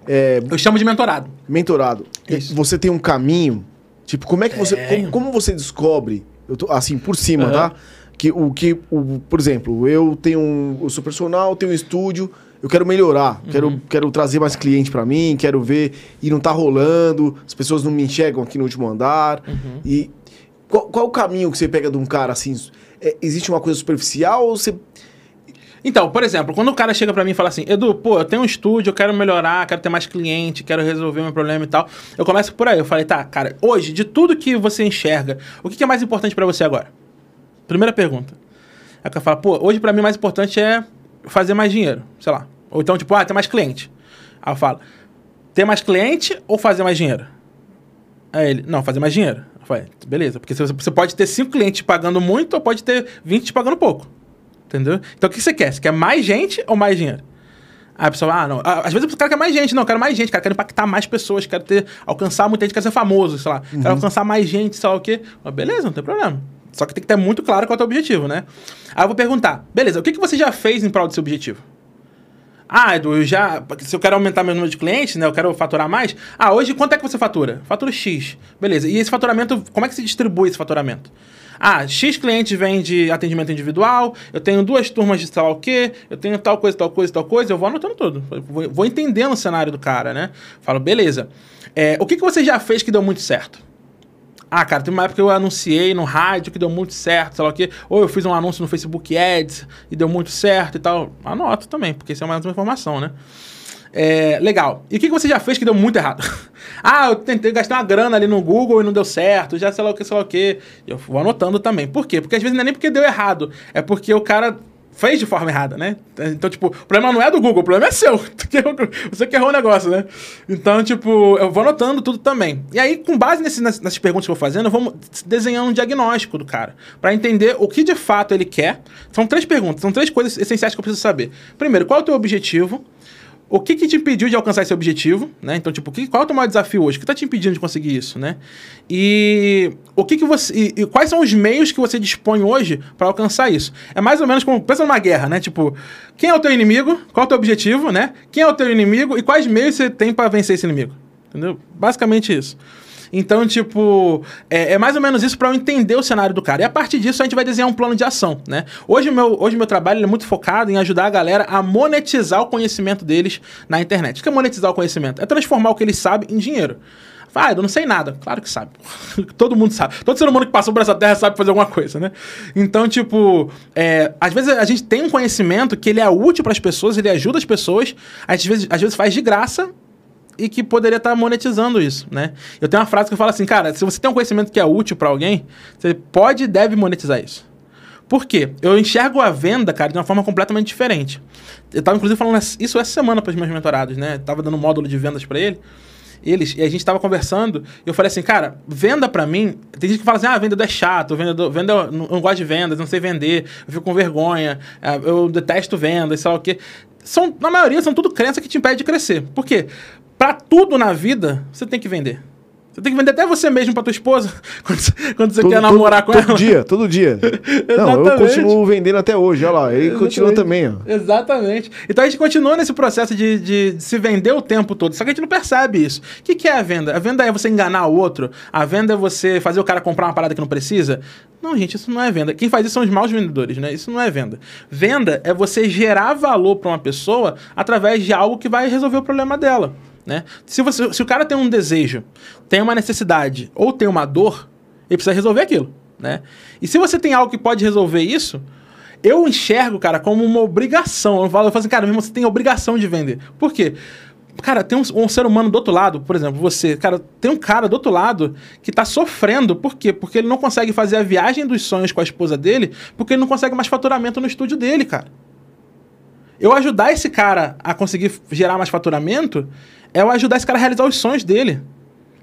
É... Eu chamo de mentorado. Mentorado. Isso. Você tem um caminho Tipo, como é que você. Como, como, você descobre, eu tô, assim, por cima, uhum. tá? Que o que. O, por exemplo, eu tenho um. Eu sou personal, tenho um estúdio, eu quero melhorar, uhum. quero, quero trazer mais cliente para mim, quero ver. E não tá rolando, as pessoas não me enxergam aqui no último andar. Uhum. E. Qual, qual o caminho que você pega de um cara assim? É, existe uma coisa superficial ou você então, por exemplo, quando o cara chega para mim e fala assim, Edu, pô, eu tenho um estúdio, eu quero melhorar, quero ter mais cliente, quero resolver meu problema e tal. Eu começo por aí. Eu falei, tá, cara, hoje, de tudo que você enxerga, o que é mais importante para você agora? Primeira pergunta. Aí o cara fala, pô, hoje para mim mais importante é fazer mais dinheiro, sei lá. Ou então, tipo, ah, ter mais cliente. Aí eu falo, ter mais cliente ou fazer mais dinheiro? Aí ele, não, fazer mais dinheiro. Eu falei, beleza, porque você pode ter cinco clientes pagando muito ou pode ter 20 pagando pouco. Entendeu? Então o que você quer? Você quer mais gente ou mais dinheiro? Aí a pessoa, ah, não. Às vezes o cara quer mais gente, não, eu quero mais gente, cara, quero impactar mais pessoas, quero ter, alcançar muita gente, quero ser famoso, sei lá, uhum. quero alcançar mais gente, sei lá o quê. Mas beleza, não tem problema. Só que tem que ter muito claro qual é o teu objetivo, né? Aí eu vou perguntar, beleza, o que, que você já fez em prol do seu objetivo? Ah, Edu, eu já. Se eu quero aumentar meu número de clientes, né? Eu quero faturar mais. Ah, hoje quanto é que você fatura? Fatura X. Beleza. E esse faturamento, como é que se distribui esse faturamento? Ah, X clientes vem de atendimento individual, eu tenho duas turmas de tal o quê, eu tenho tal coisa, tal coisa, tal coisa, eu vou anotando tudo. Vou, vou entendendo o cenário do cara, né? Falo, beleza. É, o que, que você já fez que deu muito certo? Ah, cara, tem uma época que eu anunciei no rádio que deu muito certo, sei lá o quê. Ou eu fiz um anúncio no Facebook Ads e deu muito certo e tal. Anoto também, porque isso é mais uma informação, né? É, legal. E o que você já fez que deu muito errado? ah, eu tentei gastar uma grana ali no Google e não deu certo, já sei lá o que, sei lá o que. Eu vou anotando também. Por quê? Porque às vezes não é nem porque deu errado, é porque o cara fez de forma errada, né? Então, tipo, o problema não é do Google, o problema é seu. Você que errou o negócio, né? Então, tipo, eu vou anotando tudo também. E aí, com base nesse, nessas perguntas que eu vou fazendo, eu vou desenhando um diagnóstico do cara. para entender o que de fato ele quer. São três perguntas, são três coisas essenciais que eu preciso saber. Primeiro, qual é o teu objetivo? O que, que te impediu de alcançar esse objetivo, né? Então, tipo, que, qual é o teu maior desafio hoje? O que está te impedindo de conseguir isso, né? E o que, que você. E, e quais são os meios que você dispõe hoje para alcançar isso? É mais ou menos como. Pensa numa guerra, né? Tipo, quem é o teu inimigo? Qual é o teu objetivo, né? Quem é o teu inimigo e quais meios você tem para vencer esse inimigo? Entendeu? Basicamente isso. Então, tipo, é, é mais ou menos isso para eu entender o cenário do cara. E a partir disso a gente vai desenhar um plano de ação, né? Hoje o meu, hoje meu trabalho é muito focado em ajudar a galera a monetizar o conhecimento deles na internet. O que é monetizar o conhecimento? É transformar o que eles sabem em dinheiro. Ah, eu não sei nada. Claro que sabe. Todo mundo sabe. Todo ser humano que passou por essa terra sabe fazer alguma coisa, né? Então, tipo, é, às vezes a gente tem um conhecimento que ele é útil para as pessoas, ele ajuda as pessoas, às vezes, às vezes faz de graça e que poderia estar monetizando isso, né? Eu tenho uma frase que eu falo assim, cara, se você tem um conhecimento que é útil para alguém, você pode e deve monetizar isso. Por quê? Eu enxergo a venda, cara, de uma forma completamente diferente. Eu tava, inclusive, falando isso essa semana para os meus mentorados, né? Eu tava dando um módulo de vendas para ele, eles, e a gente tava conversando, e eu falei assim, cara, venda para mim, tem gente que fala assim, ah, vendedor é chato, vendedor, venda, eu não, eu não gosto de vendas, não sei vender, eu fico com vergonha, é, eu detesto vendas, sei lá o quê. São, na maioria, são tudo crença que te impede de crescer. Por quê? Para tudo na vida, você tem que vender. Você tem que vender até você mesmo pra tua esposa quando você, quando você todo, quer namorar todo, com ela. Todo dia, todo dia. Não, eu continuo vendendo até hoje, olha lá. Ele Exatamente. continua também, ó. Exatamente. Então a gente continua nesse processo de, de, de, se vender o tempo todo. Só que a gente não percebe isso. O que, que é a venda? A venda é você enganar o outro? A venda é você fazer o cara comprar uma parada que não precisa? Não, gente, isso não é venda. Quem faz isso são os maus vendedores, né? Isso não é venda. Venda é você gerar valor para uma pessoa através de algo que vai resolver o problema dela. Né? Se, você, se o cara tem um desejo, tem uma necessidade ou tem uma dor, ele precisa resolver aquilo. Né? E se você tem algo que pode resolver isso, eu enxergo, cara, como uma obrigação. Eu falo, eu falo assim, cara, mesmo você tem obrigação de vender. Por quê? Cara, tem um, um, ser humano do outro lado, por exemplo, você, cara, tem um cara do outro lado que tá sofrendo. Por quê? Porque ele não consegue fazer a viagem dos sonhos com a esposa dele, porque ele não consegue mais faturamento no estúdio dele, cara. Eu ajudar esse cara a conseguir gerar mais faturamento é eu ajudar esse cara a realizar os sonhos dele.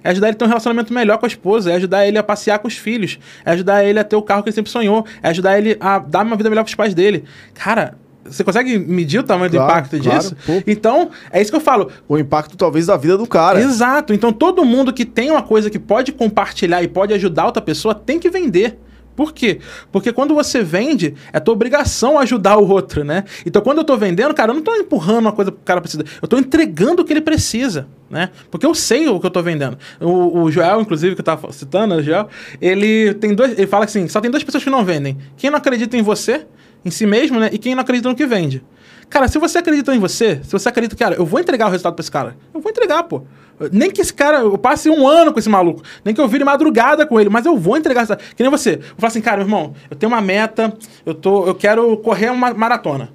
É ajudar ele a ter um relacionamento melhor com a esposa, é ajudar ele a passear com os filhos, é ajudar ele a ter o carro que ele sempre sonhou, é ajudar ele a dar uma vida melhor para os pais dele. Cara, você consegue medir o tamanho claro, do impacto claro, disso? Pô. Então, é isso que eu falo. O impacto, talvez, da vida do cara. Exato. Então, todo mundo que tem uma coisa que pode compartilhar e pode ajudar outra pessoa tem que vender. Por quê? Porque quando você vende, é tua obrigação ajudar o outro, né? Então, quando eu tô vendendo, cara, eu não tô empurrando uma coisa pro cara precisa. Eu tô entregando o que ele precisa, né? Porque eu sei o que eu tô vendendo. O, o Joel, inclusive, que eu tava citando, o Joel, ele tem dois. Ele fala assim: só tem duas pessoas que não vendem. Quem não acredita em você, em si mesmo, né? E quem não acredita no que vende. Cara, se você acredita em você, se você acredita, cara, eu vou entregar o resultado pra esse cara, eu vou entregar, pô. Nem que esse cara, eu passe um ano com esse maluco, nem que eu vire madrugada com ele, mas eu vou entregar essa. Que nem você. Eu falo assim, cara, meu irmão, eu tenho uma meta, eu, tô, eu quero correr uma maratona.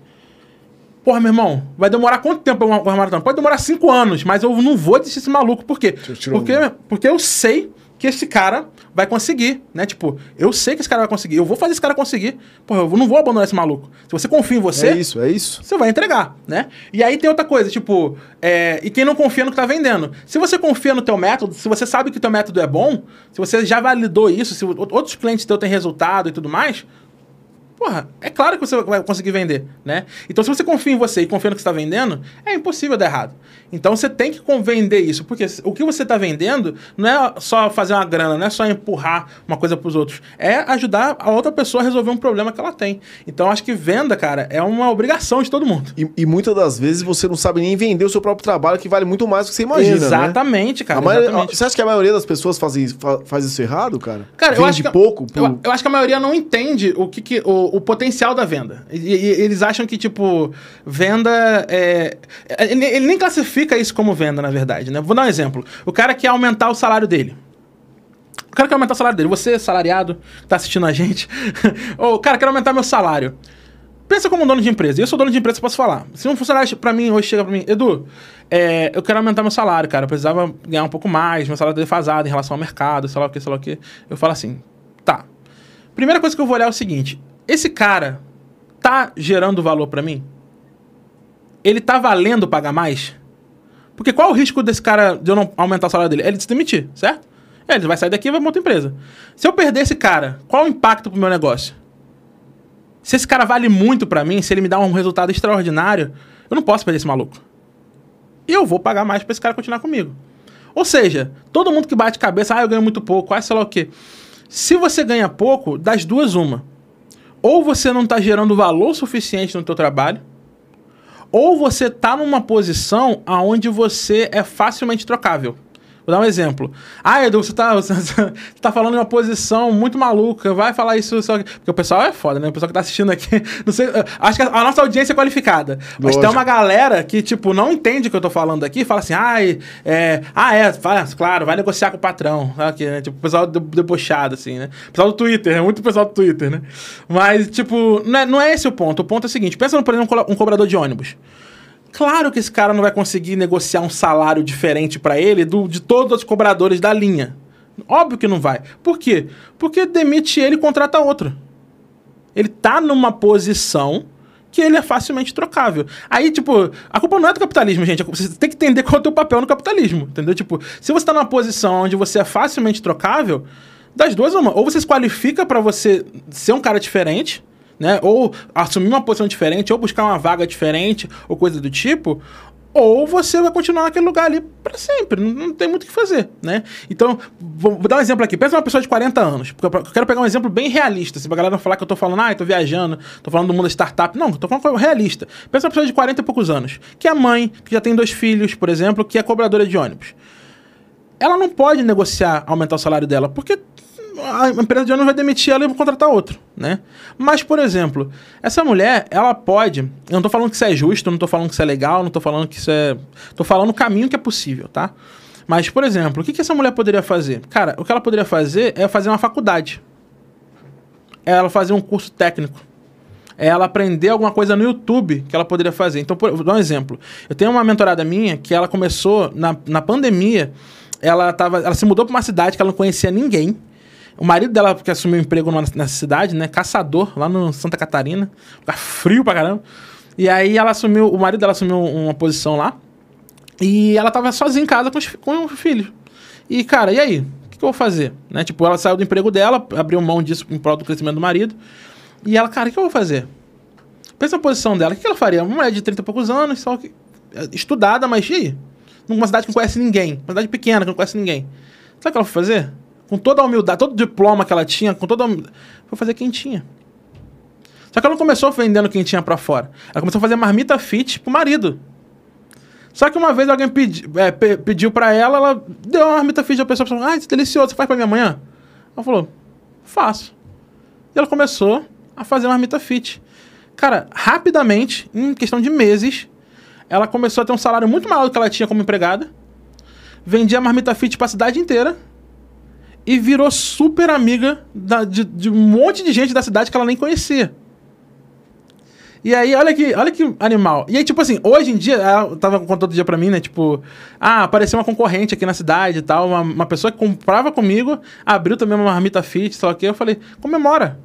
Porra, meu irmão, vai demorar quanto tempo uma, uma maratona? Pode demorar cinco anos, mas eu não vou desistir esse maluco. Por quê? Porque, porque eu sei que esse cara vai conseguir, né? Tipo, eu sei que esse cara vai conseguir, eu vou fazer esse cara conseguir. Pô, eu não vou abandonar esse maluco. Se você confia em você. É isso, é isso. Você vai entregar, né? E aí tem outra coisa, tipo, é, e quem não confia no que tá vendendo? Se você confia no teu método, se você sabe que o teu método é bom, se você já validou isso, se outros clientes teu têm resultado e tudo mais, porra, é claro que você vai conseguir vender, né? Então, se você confia em você e confia no que você está vendendo, é impossível dar errado. Então, você tem que vender isso, porque o que você está vendendo não é só fazer uma grana, não é só empurrar uma coisa para os outros, é ajudar a outra pessoa a resolver um problema que ela tem. Então, acho que venda, cara, é uma obrigação de todo mundo. E, e muitas das vezes você não sabe nem vender o seu próprio trabalho, que vale muito mais do que você imagina. Né? Exatamente, né? cara. Maioria, exatamente. Você acha que a maioria das pessoas faz, faz isso errado, cara? Cara, Vende eu acho que, pouco? Eu, eu, acho que a maioria não entende o que, que o, o potencial da venda. E, e, eles acham que, tipo, venda é. Ele, ele, nem classifica isso como venda, na verdade, né? Vou dar um exemplo. O cara quer aumentar o salário dele. O cara quer aumentar o salário dele. Você, salariado, tá assistindo a gente. Ou, cara, quer aumentar meu salário. Pensa como um dono de empresa. Eu sou dono de empresa, posso falar. Se um funcionário para mim hoje chega para mim, Edu, é, eu quero aumentar meu salário, cara. Eu precisava ganhar um pouco mais, meu salário é defasado em relação ao mercado, sei lá o que, sei lá o que. Eu falo assim, tá. Primeira coisa que eu vou olhar é o seguinte: esse cara tá gerando valor pra mim? Ele tá valendo pagar mais? Porque qual o risco desse cara de eu não aumentar o salário dele? É ele se demitir, certo? É, ele vai sair daqui e vai outra empresa. Se eu perder esse cara, qual o impacto pro meu negócio? Se esse cara vale muito pra mim, se ele me dá um resultado extraordinário, eu não posso perder esse maluco. E eu vou pagar mais pra esse cara continuar comigo. Ou seja, todo mundo que bate cabeça, ah, eu ganho muito pouco, ah, sei lá o quê. Se você ganha pouco, das duas, uma. Ou você não está gerando valor suficiente no teu trabalho, ou você está numa posição onde você é facilmente trocável. Vou dar um exemplo. Ah, Edu, você tá, você tá falando em uma posição muito maluca. Vai falar isso só. Porque o pessoal é foda, né? O pessoal que tá assistindo aqui. Não sei, acho que a nossa audiência é qualificada. Mas tem uma galera que, tipo, não entende o que eu tô falando aqui. Fala assim, ah, é. Ah, é, claro, vai negociar com o patrão. Aqui, né? Tipo, o pessoal debochado, assim, né? O pessoal do Twitter, é muito pessoal do Twitter, né? Mas, tipo, não é, não é esse o ponto. O ponto é o seguinte: pensa, por exemplo, um cobrador de ônibus. Claro que esse cara não vai conseguir negociar um salário diferente para ele do, de todos os cobradores da linha. Óbvio que não vai. Por quê? Porque demite ele e contrata outro. Ele tá numa posição que ele é facilmente trocável. Aí, tipo, a culpa não é do capitalismo, gente. Você tem que entender qual é o teu papel no capitalismo, entendeu? Tipo, se você tá numa posição onde você é facilmente trocável, das duas uma. Ou você se qualifica para você ser um cara diferente, né? Ou assumir uma posição diferente, ou buscar uma vaga diferente, ou coisa do tipo, ou você vai continuar naquele lugar ali para sempre, não, não, tem muito o que fazer, né? Então, vou, vou, dar um exemplo aqui. Pensa uma pessoa de 40 anos, porque eu quero pegar um exemplo bem realista, se a galera não falar que eu tô falando, ah, eu tô viajando, tô falando do mundo da startup. Não, tô falando realista. Pensa uma pessoa de 40 e poucos anos, que é mãe, que já tem dois filhos, por exemplo, que é cobradora de ônibus. Ela não pode negociar aumentar o salário dela, porque a empresa de ônibus vai demitir ela e vai contratar outro, né? Mas, por exemplo, essa mulher, ela pode... Eu não tô falando que isso é justo, não tô falando que isso é legal, não tô falando que isso é... Tô falando o caminho que é possível, tá? Mas, por exemplo, o que, que essa mulher poderia fazer? Cara, o que ela poderia fazer é fazer uma faculdade. É ela fazer um curso técnico. É ela aprender alguma coisa no YouTube que ela poderia fazer. Então, por, vou dar um exemplo. Eu tenho uma mentorada minha que ela começou na, na pandemia. Ela, tava, ela se mudou para uma cidade que ela não conhecia ninguém o marido dela, que assumiu um emprego nessa cidade, né? Caçador, lá no Santa Catarina. Fica frio pra caramba. E aí ela assumiu, o marido dela assumiu uma posição lá. E ela tava sozinha em casa com, os, com o filho. E, cara, e aí? O que, que, eu vou fazer? Né? Tipo, ela saiu do emprego dela, abriu mão disso em prol do crescimento do marido. E ela, cara, o que eu vou fazer? Pensa na posição dela. O que ela faria? Uma mulher de 30 e poucos anos, só que. É, estudada, mas e aí? Numa cidade que não conhece ninguém. Uma cidade pequena que não conhece ninguém. Sabe o que ela foi fazer? Com toda a humildade, todo o diploma que ela tinha, com toda a foi fazer quentinha. Só que ela não começou vendendo quentinha para fora. Ela começou a fazer marmita fit pro marido. Só que uma vez alguém pedi, é, pediu para ela, ela deu uma marmita fit, a pessoa falou, ah, isso é delicioso, você faz para mim amanhã? Ela falou, faço. E ela começou a fazer marmita fit. Cara, rapidamente, em questão de meses, ela começou a ter um salário muito maior do que ela tinha como empregada. Vendia marmita fit pra cidade inteira e virou super amiga da, de, de, um monte de gente da cidade que ela nem conhecia. E aí, olha que, olha que animal. E aí, tipo assim, hoje em dia, ela tava contando outro dia pra mim, né? Tipo, ah, apareceu uma concorrente aqui na cidade e tal, uma, uma pessoa que comprava comigo, abriu também uma marmita fit, o quê. Eu falei, comemora.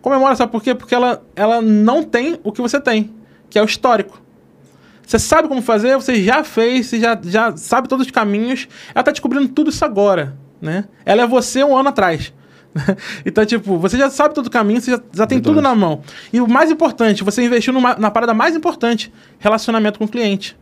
Comemora, sabe por quê? Porque ela, ela não tem o que você tem, que é o histórico. Você sabe como fazer, você já fez, você já, já sabe todos os caminhos. Ela tá descobrindo tudo isso agora né? Ela é você um ano atrás. então, tipo, você já sabe todo o caminho, você já, já tem tudo na mão. E o mais importante, você investiu numa, na parada mais importante, relacionamento com o cliente.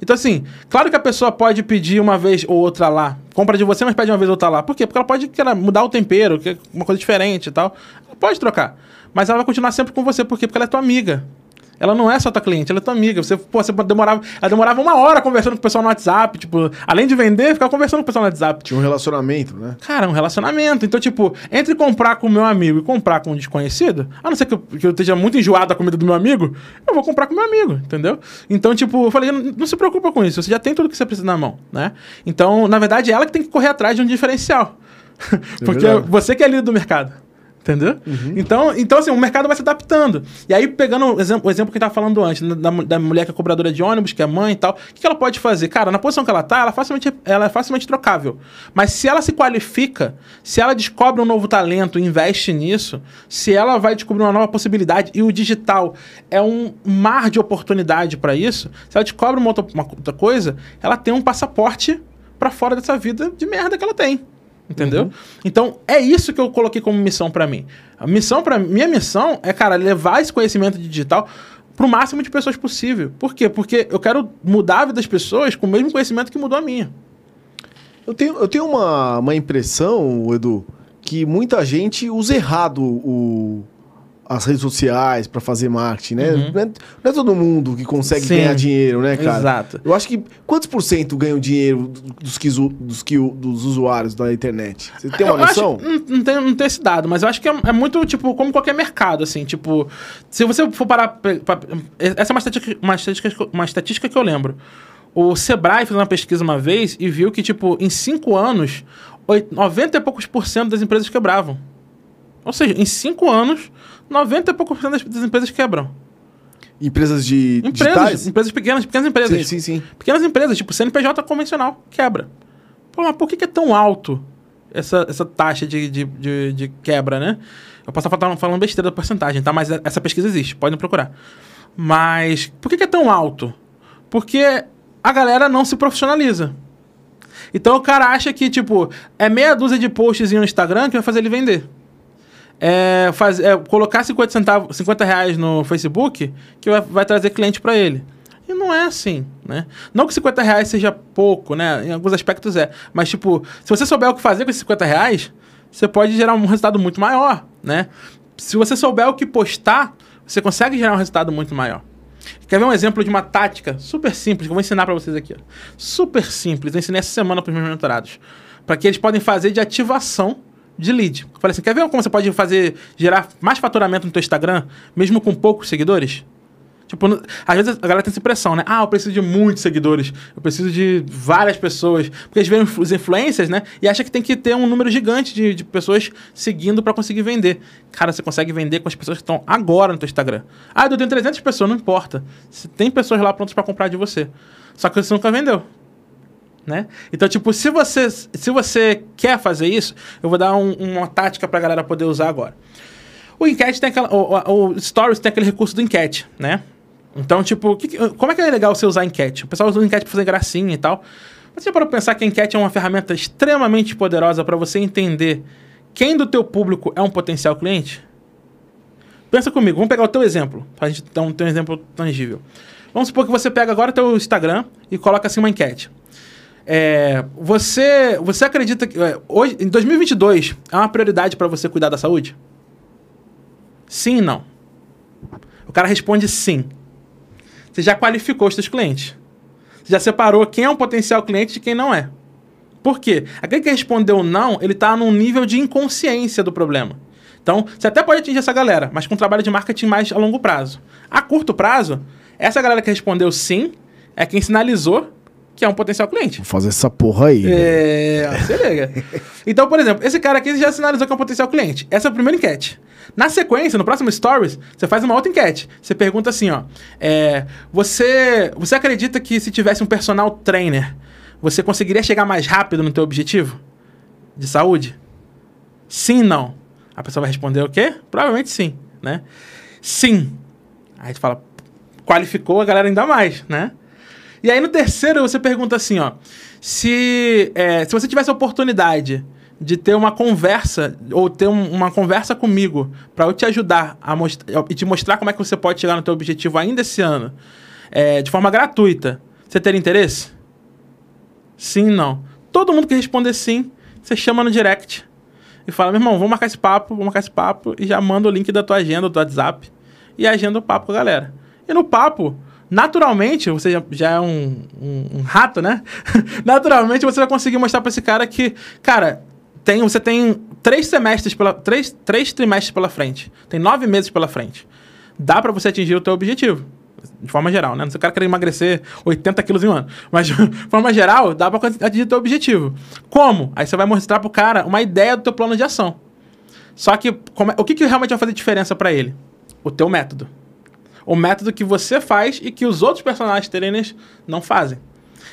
Então, assim, claro que a pessoa pode pedir uma vez ou outra lá. Compra de você, mas pede uma vez ou outra lá. Por quê? Porque ela pode querer mudar o tempero, que é uma coisa diferente e tal. Ela pode trocar. Mas ela vai continuar sempre com você. Por quê? Porque ela é tua amiga. Ela não é só tua cliente, ela é tua amiga. Você, pô, você demorava, ela demorava uma hora conversando com o pessoal no WhatsApp, tipo, além de vender, ficava conversando com o pessoal no WhatsApp. Tinha um relacionamento, né? Cara, um relacionamento. Então, tipo, entre comprar com o meu amigo e comprar com um desconhecido, a não ser que eu, que eu esteja muito enjoado da comida do meu amigo, eu vou comprar com o meu amigo, entendeu? Então, tipo, eu falei, não, não se preocupa com isso, você já tem tudo que você precisa na mão, né? Então, na verdade, é ela que tem que correr atrás de um diferencial. Porque é você que é líder do mercado. Entendeu? Então, então, assim, o mercado vai se adaptando. E aí, pegando o exemplo, o exemplo que a gente tava falando antes, da, da mulher que é cobradora de ônibus, que é mãe e tal, o que, que ela pode fazer? Cara, na posição que ela tá, ela, facilmente, ela é facilmente trocável. Mas se ela se qualifica, se ela descobre um novo talento e investe nisso, se ela vai descobrir uma nova possibilidade, e o digital é um mar de oportunidade para isso, se ela descobre uma outra, uma outra coisa, ela tem um passaporte para fora dessa vida de merda que ela tem. Entendeu? Uhum. Então, é isso que eu coloquei como missão para mim. A missão para minha missão é, cara, levar esse conhecimento digital para o máximo de pessoas possível. Por quê? Porque eu quero mudar a vida das pessoas com o mesmo conhecimento que mudou a minha. Eu tenho, eu tenho uma, uma impressão, Edu, que muita gente usa errado o, as redes sociais para fazer marketing, né? Uhum. Não, é, não, é, todo mundo que consegue Sim, ganhar dinheiro, né, cara? Exato. Eu acho que quantos por cento ganham dinheiro dos, que, dos, que, dos usuários da internet? Você tem uma eu noção? Acho, não, não, tem, não tem esse dado, mas eu acho que é, é, muito, tipo, como qualquer mercado, assim, tipo, se você for parar... Pra, essa é uma estatística, uma, estatística, uma estatística que eu lembro. O Sebrae fez uma pesquisa uma vez e viu que, tipo, em cinco anos, 90 e poucos por cento das empresas quebravam. Ou seja, em cinco anos, 90 e poucos por cento das empresas quebram. Empresas de empresas, digitais? Empresas pequenas, pequenas empresas. Sim, sim, sim. Pequenas empresas, tipo CNPJ convencional, quebra. Pô, mas por que, que é tão alto essa, essa taxa de, de, de, de quebra, né? Eu posso estar falando besteira da porcentagem, tá? Mas essa pesquisa existe, podem procurar. Mas por que, que é tão alto? Porque a galera não se profissionaliza. Então o cara acha que, tipo, é meia dúzia de posts no Instagram que vai fazer ele vender é, faz, é, colocar 50, centavos, 50 reais no Facebook que vai, vai trazer cliente para ele. E não é assim, né? Não que 50 reais seja pouco, né? Em alguns aspectos é. Mas, tipo, se você souber o que fazer com esses 50 reais, você pode gerar um resultado muito maior, né? Se você souber o que postar, você consegue gerar um resultado muito maior. Quer ver um exemplo de uma tática super simples que eu vou ensinar para vocês aqui? Ó. Super simples. Eu ensinei essa semana para os meus mentorados. Para que eles podem fazer de ativação de lead. Eu falei assim, quer ver como você pode fazer, gerar mais faturamento no teu Instagram, mesmo com poucos seguidores? Tipo, às vezes a galera tem essa impressão, né? Ah, eu preciso de muitos seguidores, eu preciso de várias pessoas. Porque eles veem os influencers, né? E acha que tem que ter um número gigante de, de pessoas seguindo para conseguir vender. Cara, você consegue vender com as pessoas que estão agora no teu Instagram. Ah, eu tenho 300 pessoas, não importa. Se tem pessoas lá prontas para comprar de você. Só que você nunca vendeu né? Então, tipo, se você, se você quer fazer isso, eu vou dar um, uma tática pra galera poder usar agora. O enquete tem aquela. O, o, Stories tem aquele recurso do enquete, né? Então, tipo, que, como é que é legal você usar enquete? O pessoal usa enquete pra fazer gracinha e tal. Mas você para pensar que a enquete é uma ferramenta extremamente poderosa para você entender quem do teu público é um potencial cliente? Pensa comigo, vamos pegar o teu exemplo, pra gente ter um, ter um exemplo tangível. Vamos supor que você pega agora o teu Instagram e coloca assim uma enquete. É, você, você acredita que é, hoje, em 2022 é uma prioridade para você cuidar da saúde? Sim não. O cara responde sim. Você já qualificou os seus clientes. Você já separou quem é um potencial cliente de quem não é. Por quê? Aquele que respondeu não, ele está num nível de inconsciência do problema. Então, você até pode atingir essa galera, mas com um trabalho de marketing mais a longo prazo. A curto prazo, essa galera que respondeu sim é quem sinalizou que é um potencial cliente. Vou fazer essa porra aí. É, você liga. Então, por exemplo, esse cara aqui já sinalizou que é um potencial cliente. Essa é a primeira enquete. Na sequência, no próximo Stories, você faz uma outra enquete. Você pergunta assim, ó. É, você, você acredita que se tivesse um personal trainer, você conseguiria chegar mais rápido no teu objetivo de saúde? Sim, não. A pessoa vai responder o quê? Provavelmente sim, né? Sim. Aí tu fala, qualificou a galera ainda mais, né? E aí no terceiro você pergunta assim, ó. Se, é, se você tivesse a oportunidade de ter uma conversa, ou ter um, uma conversa comigo, para eu te ajudar a e te mostrar como é que você pode chegar no teu objetivo ainda esse ano, é, de forma gratuita, você teria interesse? Sim, não. Todo mundo que responder sim, você chama no direct e fala, meu irmão, vamos marcar esse papo, vamos marcar esse papo, e já manda o link da tua agenda, do WhatsApp, e agenda o papo com a galera. E no papo, naturalmente, você já, é um, um, um, rato, né? naturalmente você vai conseguir mostrar para esse cara que, cara, tem, você tem três semestres pela. Três, três trimestres pela frente. Tem nove meses pela frente. Dá para você atingir o teu objetivo. De forma geral, né? Se o cara quer emagrecer 80 quilos em um ano. Mas, de forma geral, dá para atingir o teu objetivo. Como? Aí você vai mostrar pro cara uma ideia do teu plano de ação. Só que como é- o que, que realmente vai fazer diferença pra ele? O teu método. O método que você faz e que os outros personagens trainers não fazem.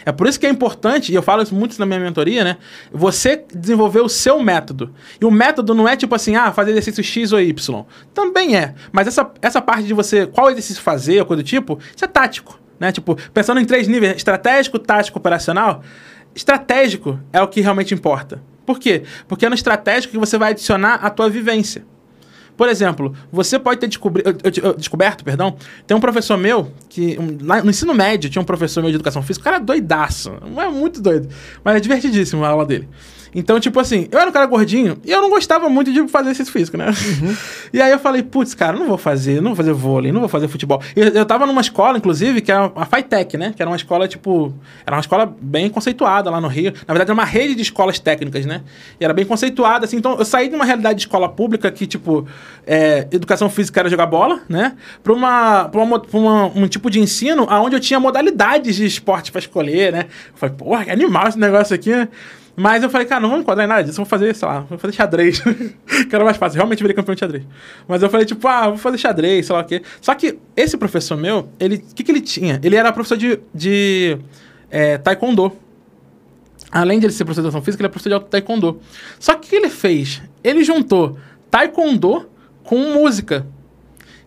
É por isso que é importante, e eu falo isso muito na minha mentoria, né? Você desenvolver o seu método. E o método não é tipo assim, ah, fazer exercício X ou Y. Também é. Mas essa, essa parte de você, qual exercício fazer, ou coisa do tipo, isso é tático. Né? Tipo, pensando em três níveis, estratégico, tático, operacional, estratégico é o que realmente importa. Por quê? Porque é no estratégico que você vai adicionar a tua vivência. Por exemplo, você pode ter descobri- eu- eu- eu- descoberto, perdão, tem um professor meu que um, lá no ensino médio tinha um professor meu de educação física, o cara é doidaço, não é muito doido, mas é divertidíssimo a aula dele. Então, tipo assim, eu era um cara gordinho e eu não gostava muito de fazer exercício físico, né? E aí eu falei, putz, cara, não vou fazer, não vou fazer vôlei, não vou fazer futebol. E eu, eu tava numa escola, inclusive, que era a FITEC, né? Que era uma escola, tipo, era uma escola bem conceituada lá no Rio. Na verdade, era uma rede de escolas técnicas, né? E era bem conceituada, assim. Então, eu saí de uma realidade de escola pública que, tipo, é, educação física era jogar bola, né? Pra, uma, pra, uma, pra uma- um tipo de ensino onde eu tinha modalidades de esporte pra escolher, né? Eu falei, porra, que animal esse negócio aqui, né? Mas eu falei, cara, não vou enquadrar em nada disso, vou fazer, sei lá, vou fazer xadrez. que era mais fácil, realmente virei campeão de xadrez. Mas eu falei, tipo, ah, vou fazer xadrez, sei lá o quê. Só que esse professor meu, ele, o que, que ele tinha? Ele era professor de, de é, taekwondo. Além de ele ser professor de educação física, ele é professor de taekwondo. Só que o que ele fez? Ele juntou taekwondo com música.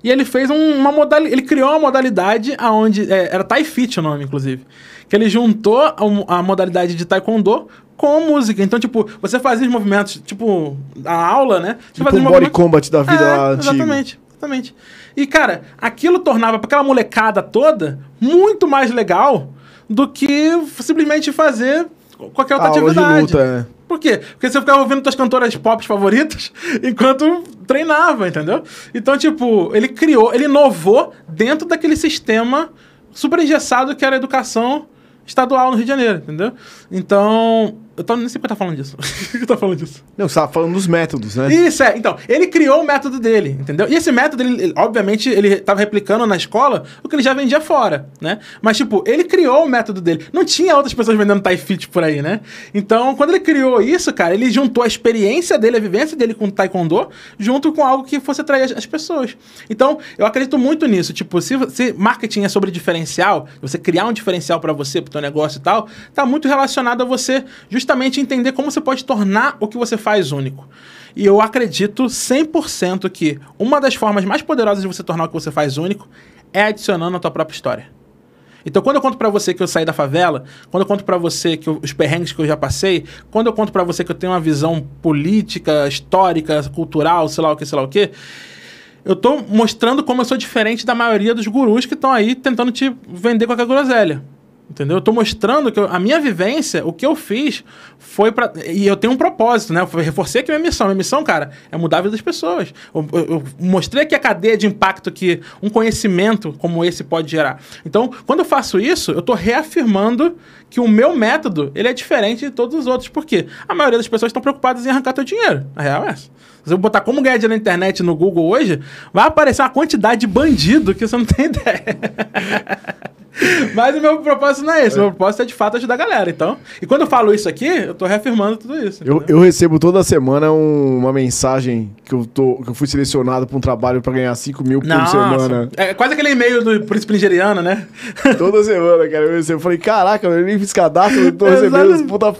E ele fez um- uma modalidade. Ele criou uma modalidade aonde. é, era Tai Fit o nome, inclusive. Que ele juntou a, a modalidade de taekwondo com música. Então, tipo, você fazia os movimentos, tipo, a aula, né? Você Tipo um body movimentos- combat da vida é, lá antigo. Exatamente, exatamente. E, cara, aquilo tornava pra aquela molecada toda muito mais legal do que simplesmente fazer qualquer outra Aula de atividade. luta, é. Por quê? Porque você ficava ouvindo suas cantoras pop favoritas enquanto treinava, entendeu? Então, tipo, ele criou, ele inovou dentro daquele sistema super engessado que era a educação estadual no Rio de Janeiro, entendeu? Então, eu tô, nem sei porque eu tô falando disso. Eu tô falando disso? Não, você tava falando dos métodos, né? Isso, é. Então, ele criou o método dele, entendeu? E esse método, ele, ele- obviamente, ele estava replicando na escola o que ele já vendia fora, né? Mas, tipo, ele criou o método dele. Não tinha outras pessoas vendendo Thai Fit por aí, né? Então, quando ele criou isso, cara, ele juntou a experiência dele, a vivência dele com o Taekwondo, junto com algo que fosse atrair as, as pessoas. Então, eu acredito muito nisso. Tipo, se, se marketing é sobre diferencial, você criar um diferencial para você, pro teu negócio e tal, tá muito relacionado a você justamente entender como você pode tornar o que você faz único. E eu acredito 100% que uma das formas mais poderosas de você tornar o que você faz único é adicionando a tua própria história. Então, quando eu conto pra você que eu saí da favela, quando eu conto pra você que eu- os perrengues que eu já passei, quando eu conto pra você que eu tenho uma visão política, histórica, cultural, sei lá o que, sei lá o que, eu tô mostrando como eu sou diferente da maioria dos gurus que estão aí tentando te vender qualquer groselha. Entendeu? Eu tô mostrando que eu- a minha vivência, o que eu fiz foi pra. E eu tenho um propósito, né? Eu reforcei aqui minha missão. Minha missão, cara, é mudar a vida das pessoas. Eu, eu- eu mostrei aqui a cadeia de impacto que um conhecimento como esse pode gerar. Então, quando eu faço isso, eu tô reafirmando que o meu método ele é diferente de todos os outros. Por quê? A maioria das pessoas estão preocupadas em arrancar teu dinheiro. A real é essa. Se eu botar como ganhar dinheiro na internet no Google hoje, vai aparecer uma quantidade de bandido que você não tem ideia. Mas o meu propósito não é esse. O meu propósito é de fato ajudar a galera. Então, e quando eu falo isso aqui, eu tô reafirmando tudo isso. Eu, eu recebo toda semana um- uma mensagem que eu, tô, que eu fui selecionado pra um trabalho pra ganhar 5 mil por Nossa, semana. É quase aquele e-mail do príncipe nigeriano, né? Toda semana, cara. Eu, recebo. eu falei, caraca, eu nem fiz cadastro, eu tô recebendo as puta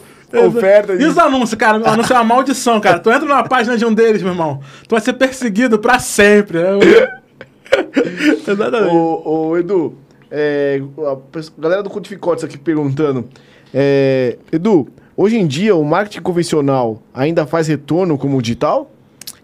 oferta. E de- os anúncios, cara? O anúncio é uma maldição, cara. Tu entra numa página de um deles, meu irmão. Tu vai ser perseguido pra sempre. né? Exatamente. Ô, ô, Edu, é, a galera do Codificotes aqui perguntando. é, Edu, hoje em dia o marketing convencional ainda faz retorno como digital?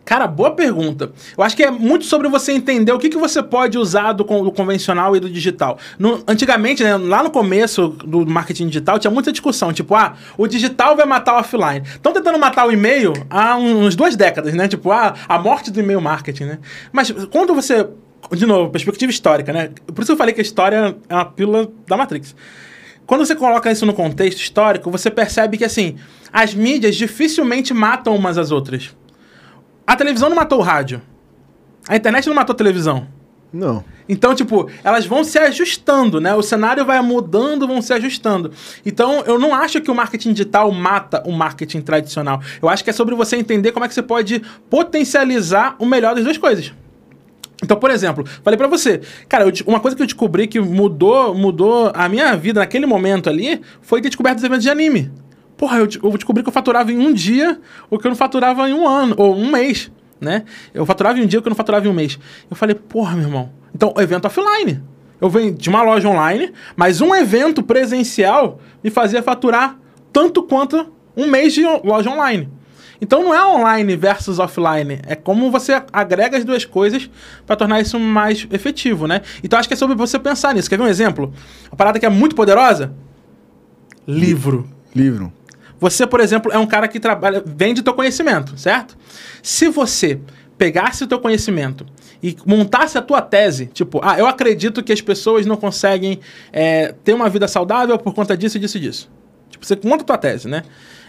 Cara, boa pergunta. Eu acho que é muito sobre você entender o que, que você pode usar do, do convencional e do digital. No- antigamente, né, lá no começo do marketing digital, tinha muita discussão. Tipo, ah, o digital vai matar o offline. Estão tentando matar o e-mail há uns duas décadas, né? Tipo, ah, a morte do e-mail marketing, né? Mas quando você... De novo, perspectiva histórica, né? Por isso eu falei que a história é uma pílula da Matrix. Quando você coloca isso no contexto histórico, você percebe que, assim, as mídias dificilmente matam umas às outras. A televisão não matou o rádio. A internet não matou a televisão. Não. Então, tipo, elas vão se ajustando, né? O cenário vai mudando, vão se ajustando. Então, eu não acho que o marketing digital mata o marketing tradicional. Eu acho que é sobre você entender como é que você pode potencializar o melhor das duas coisas. Então, por exemplo, falei pra você, cara, eu uma coisa que eu descobri que mudou, mudou a minha vida naquele momento ali foi ter descoberto os eventos de anime. Porra, eu, eu descobri que eu faturava em um dia o que eu não faturava em um ano, ou um mês, né? Eu faturava em um dia o que eu não faturava em um mês. Eu falei, porra, meu irmão. Então, evento offline. Eu venho de uma loja online, mas um evento presencial me fazia faturar tanto quanto um mês de loja online. Então não é online versus offline, é como você agrega as duas coisas para tornar isso mais efetivo, né? Então acho que é sobre você pensar nisso. Quer ver um exemplo? Uma parada que é muito poderosa? Livro. Livro. Você, por exemplo, é um cara que trabalha, vende teu conhecimento, certo? Se você pegasse o teu conhecimento e montasse a tua tese, tipo, ah, eu acredito que as pessoas não conseguem é, ter uma vida saudável por conta disso, disso e disso. Tipo, você monta a tua tese, né?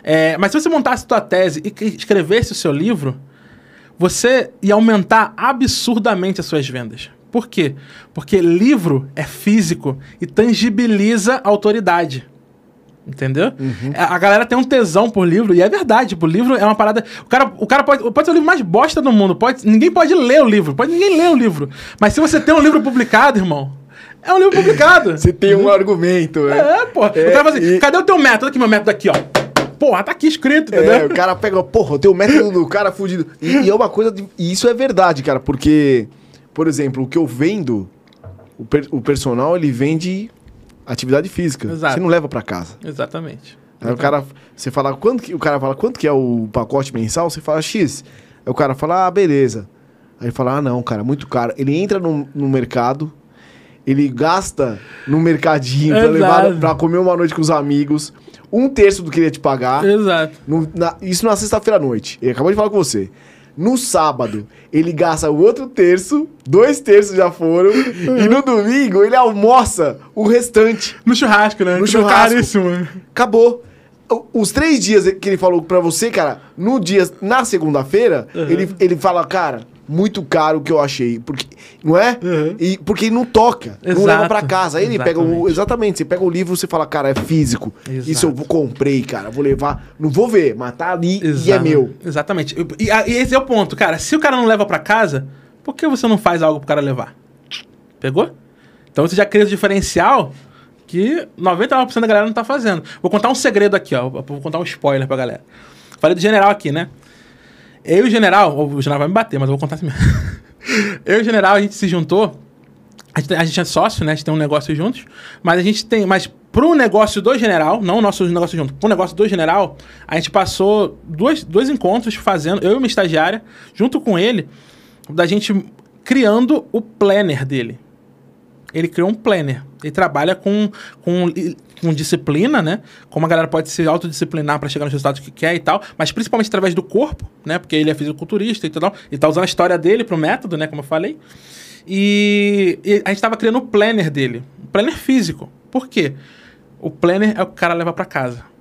É, mas se você montasse a tua tese e escrevesse o seu livro, você ia aumentar absurdamente as suas vendas. Por quê? Porque livro é físico e tangibiliza a autoridade. Entendeu? A a galera tem um tesão por livro, e é verdade, tipo, o livro é uma parada. O cara, o cara pode, pode ser o livro mais bosta do mundo, pode, ninguém pode ler o livro, pode ninguém ler o livro. Mas se você tem um livro publicado, irmão, é um livro publicado. Você tem um argumento, né? É, pô. É, o cara fala assim, e- cadê o teu método? Aqui, meu método aqui, ó. Porra, tá aqui escrito, É, entendeu? o cara pega, porra, tem o método do cara fudido. E, e é uma coisa. de- e isso é verdade, cara, porque, por exemplo, o que eu vendo, o, per- o personal, ele vende atividade física. Exato. Você não leva pra casa. Exatamente. Aí o cara, você fala, quanto que, o cara fala, quanto que é o pacote mensal? Você fala X. Aí o cara fala, ah, beleza. Aí ele fala, ah, não, cara, muito caro. Ele entra no, no mercado, ele gasta no mercadinho pra, levar, pra comer uma noite com os amigos, um terço do que ele ia te pagar. Exato. No- na- isso na sexta-feira à noite. Ele acabou de falar com você. No sábado, ele gasta o outro terço, dois terços já foram, e no domingo ele almoça o restante. No churrasco, né? No churrasco. Caríssimo. Acabou. O- Os três dias que ele falou pra você, cara, no dia, na segunda-feira, ele, ele fala, cara, muito caro que eu achei. Porque, não é? Uhum. E porque ele não toca, não Exato. leva pra casa. Aí ele pega o. Exatamente. Exatamente, você pega o livro você fala, cara, é físico. Exato. Isso eu comprei, cara, vou levar. Não vou ver, mas tá ali e é meu. Exatamente. E, e esse é o ponto, cara. Se o cara não leva pra casa, por que você não faz algo pro cara levar? Pegou? Então você já cria o diferencial que 99% da galera não tá fazendo. Vou contar um segredo aqui, ó. Vou contar um spoiler pra galera. Falei do general aqui, né? Eu e o general, o general vai me bater, mas eu vou contar assim mesmo. eu e o general, a gente se juntou. A gente, é sócio, né? A gente tem um negócio juntos. Mas a gente tem. Mas pro negócio do general, não o nosso negócio junto, pro negócio do general, a gente passou dois, dois encontros fazendo, eu e uma estagiária, junto com ele, da gente criando o planner dele. Ele criou um planner. Ele trabalha com, com, com disciplina, né? Como a galera pode se autodisciplinar para chegar nos resultados que quer e tal, mas principalmente através do corpo, né? Porque ele é fisiculturista e tal. Ele tá usando a história dele pro método, né? Como eu falei. E, e a gente tava criando o planner dele. Um planner físico. Por quê? O planner é o que o cara leva para casa.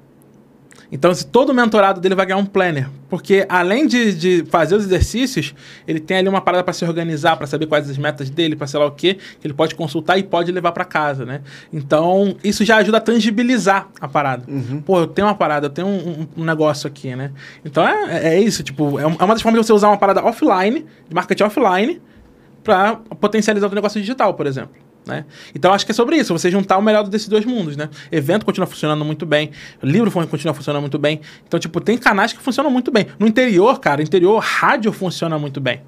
Então, se todo mentorado dele vai ganhar um planner. Porque além de, de fazer os exercícios, ele tem ali uma parada para se organizar, para saber quais as metas dele, para sei lá o quê, que ele pode consultar e pode levar para casa, né? Então, isso já ajuda a tangibilizar a parada. Pô, eu tenho uma parada, eu tenho um, um- negócio aqui, né? Então, é, é isso, tipo, é é uma das formas de você usar uma parada offline, de marketing offline, para potencializar o negócio digital, por exemplo. Né? Então acho que é sobre isso, você juntar o melhor desses dois mundos, né? Evento continua funcionando muito bem, livro continua funcionando muito bem. Então, tipo, tem canais que funcionam muito bem. No interior, cara, interior, rádio funciona muito bem.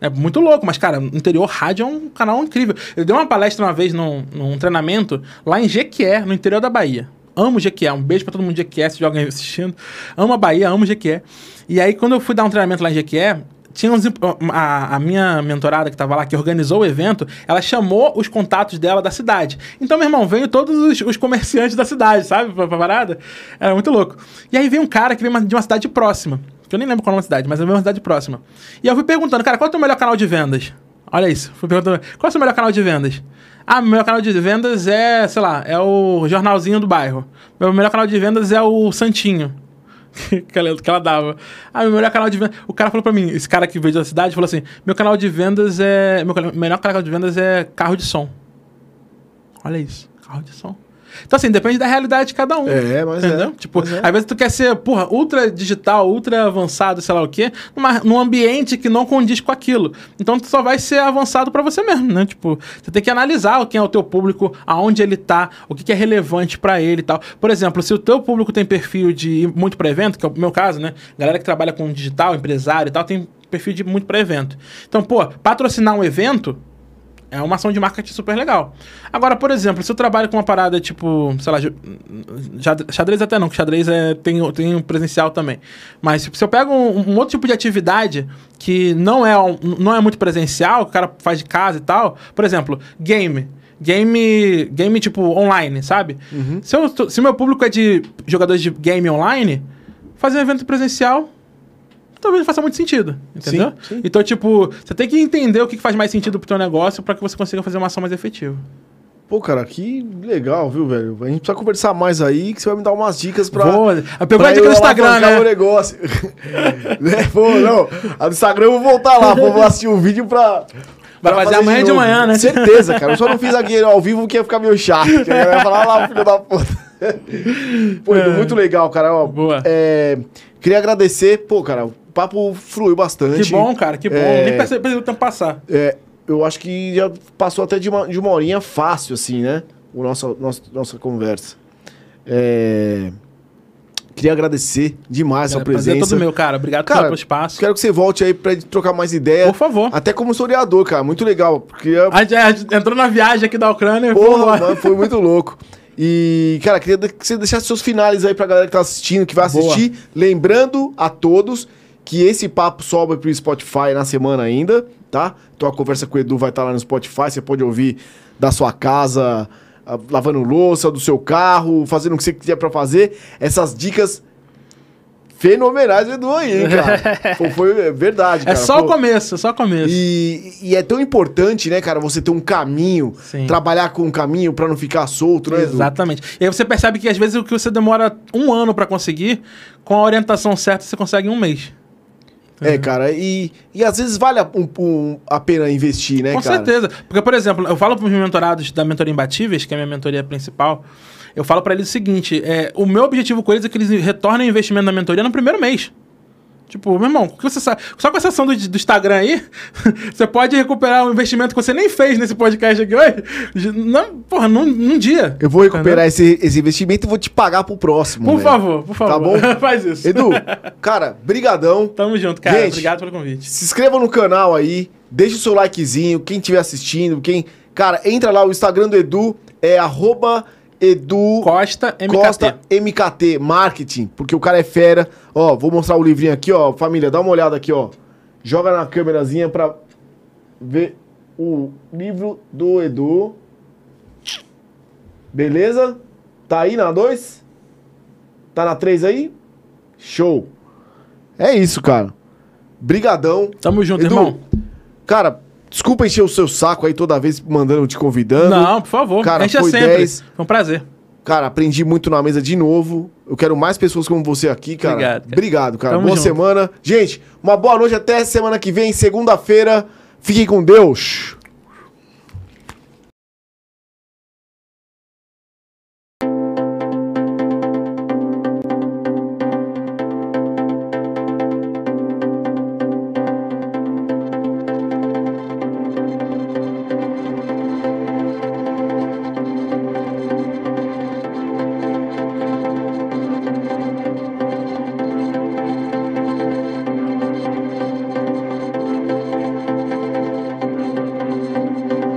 É muito louco, mas, cara, interior, rádio é um canal incrível. Eu dei uma palestra uma vez num, num treinamento lá em Jequié, no interior da Bahia. Amo Jequié, um beijo pra todo mundo de Jequié, se joga assistindo. Amo a Bahia, amo Jequié. E aí, quando eu fui dar um treinamento lá em Jequié, tinha uns, a, a minha mentorada que tava lá, que organizou o evento, ela chamou os contatos dela da cidade. Então, meu irmão, veio todos os, os comerciantes da cidade, sabe? Pra, pra parada. Era muito louco. E aí veio um cara que veio de uma cidade próxima. Que eu nem lembro qual é a cidade, mas é uma cidade próxima. E eu fui perguntando, cara, qual é o teu melhor canal de vendas? Olha isso. Fui perguntando, qual é o seu melhor canal de vendas? Ah, meu melhor canal de vendas é, sei lá, é o jornalzinho do bairro. Meu melhor canal de vendas é o Santinho. que, ela, que ela dava. Ah, meu melhor canal de vendas. O cara falou pra mim, esse cara que veio da cidade, falou assim: meu canal de vendas é. Meu melhor canal de vendas é carro de som. Olha isso, carro de som. Então, assim, depende da realidade de cada um. É, mas entendeu? é. Tipo, mas é. às vezes tu quer ser, porra, ultra digital, ultra avançado, sei lá o quê, numa, num ambiente que não condiz com aquilo. Então, tu só vai ser avançado para você mesmo, né? Tipo, você tem que analisar quem é o teu público, aonde ele tá, o que, que é relevante para ele e tal. Por exemplo, se o teu público tem perfil de ir muito para evento, que é o meu caso, né? Galera que trabalha com digital, empresário e tal, tem perfil de muito para evento. Então, pô, patrocinar um evento é uma ação de marketing super legal. Agora, por exemplo, se eu trabalho com uma parada tipo, sei lá, xadrez até não, que xadrez é, tem, tem um presencial também. Mas se eu pego um, um, outro tipo de atividade que não é, não é muito presencial, que o cara faz de casa e tal, por exemplo, game. Game, game tipo online, sabe? Uhum. Se, eu, se meu público é de jogadores de game online, fazer um evento presencial talvez faça muito sentido, entendeu? Sim, sim. Então, tipo, você tem que entender o que faz mais sentido pro teu negócio para que você consiga fazer uma ação mais efetiva. Pô, cara, que legal, viu, velho? A gente precisa conversar mais aí, que você vai me dar umas dicas pra. Pô, pegou a dica do Instagram, né? o negócio. né? Pô, não. A do Instagram eu vou voltar lá, vou assistir o um vídeo pra. Vai fazer, fazer amanhã de, de, manhã, né? Certeza, cara. Eu só não fiz aqui ao vivo que ia ficar meio chato. Que ia falar lá, filho da puta. Pô, é. muito legal, cara. Ó, Boa. É, queria agradecer, pô, cara, papo fluiu bastante. Que bom, cara, que bom. É, Nem percebi o tempo passar. É, eu acho que já passou até de uma, de uma horinha fácil, assim, né? O nosso, nosso, nossa conversa. É... Queria agradecer demais cara, a presença. Prazer todo meu, cara. Obrigado cara, pelo espaço. Quero que você volte aí pra trocar mais ideia. Por favor. Até como historiador, cara. Muito legal. Porque a gente, a gente entrou na viagem aqui da Ucrânia. Porra, mano, foi muito louco. E, cara, queria que você deixasse seus finais aí pra galera que tá assistindo, que vai assistir. Boa. Lembrando a todos que esse papo sobe pro Spotify na semana ainda, tá? Então a conversa com o Edu vai estar tá lá no Spotify, você pode ouvir da sua casa, lavando louça, do seu carro, fazendo o que você quiser para fazer. Essas dicas fenomenais do Edu aí, cara. foi, foi, é verdade, é cara. É só o começo, é só o começo. E, e, é tão importante, né, cara, você ter um caminho, Sim. trabalhar com um caminho para não ficar solto, né, Edu? Exatamente. E aí você percebe que às vezes o que você demora um ano para conseguir, com a orientação certa você consegue em um mês. É, cara, e, e às vezes vale a, um, um, a pena investir, né, Com cara? certeza. Porque, por exemplo, eu falo para os meus mentorados da Mentoria Imbatíveis, que é a minha mentoria principal, eu falo para eles o seguinte: é, o meu objetivo com eles é que eles retornem o investimento na mentoria no primeiro mês. Tipo, meu irmão, que você sabe? Só com essa ação do, do Instagram aí, você pode recuperar um investimento que você nem fez nesse podcast aqui hoje. Não, porra, num, num dia. Eu vou recuperar esse, esse investimento e vou te pagar pro próximo. Por véio. favor, por favor. Tá bom? Faz isso. Edu, cara, brigadão. Tamo junto, cara. Gente, Obrigado pelo convite. Se inscreva no canal aí, deixa o seu likezinho, quem estiver assistindo, quem. Cara, entra lá, o Instagram do Edu é arroba Edu Costa MKT. Costa MKT Marketing, porque o cara é fera. Ó, vou mostrar o livrinho aqui, ó. Família, dá uma olhada aqui, ó. Joga na câmerazinha pra ver o livro do Edu. Beleza? Tá aí na 2? Tá na 3 aí? Show. É isso, cara. Brigadão. Tamo junto, Edu, irmão. Cara, Desculpa encher o seu saco aí toda vez mandando, te convidando. Não, por favor. Cara, Encha foi sempre. 10. Foi um prazer. Cara, aprendi muito na mesa de novo. Eu quero mais pessoas como você aqui, cara. Obrigado, cara. Obrigado, cara. Tamo boa junto. semana. Gente, uma boa noite até semana que vem, segunda-feira. Fiquem com Deus.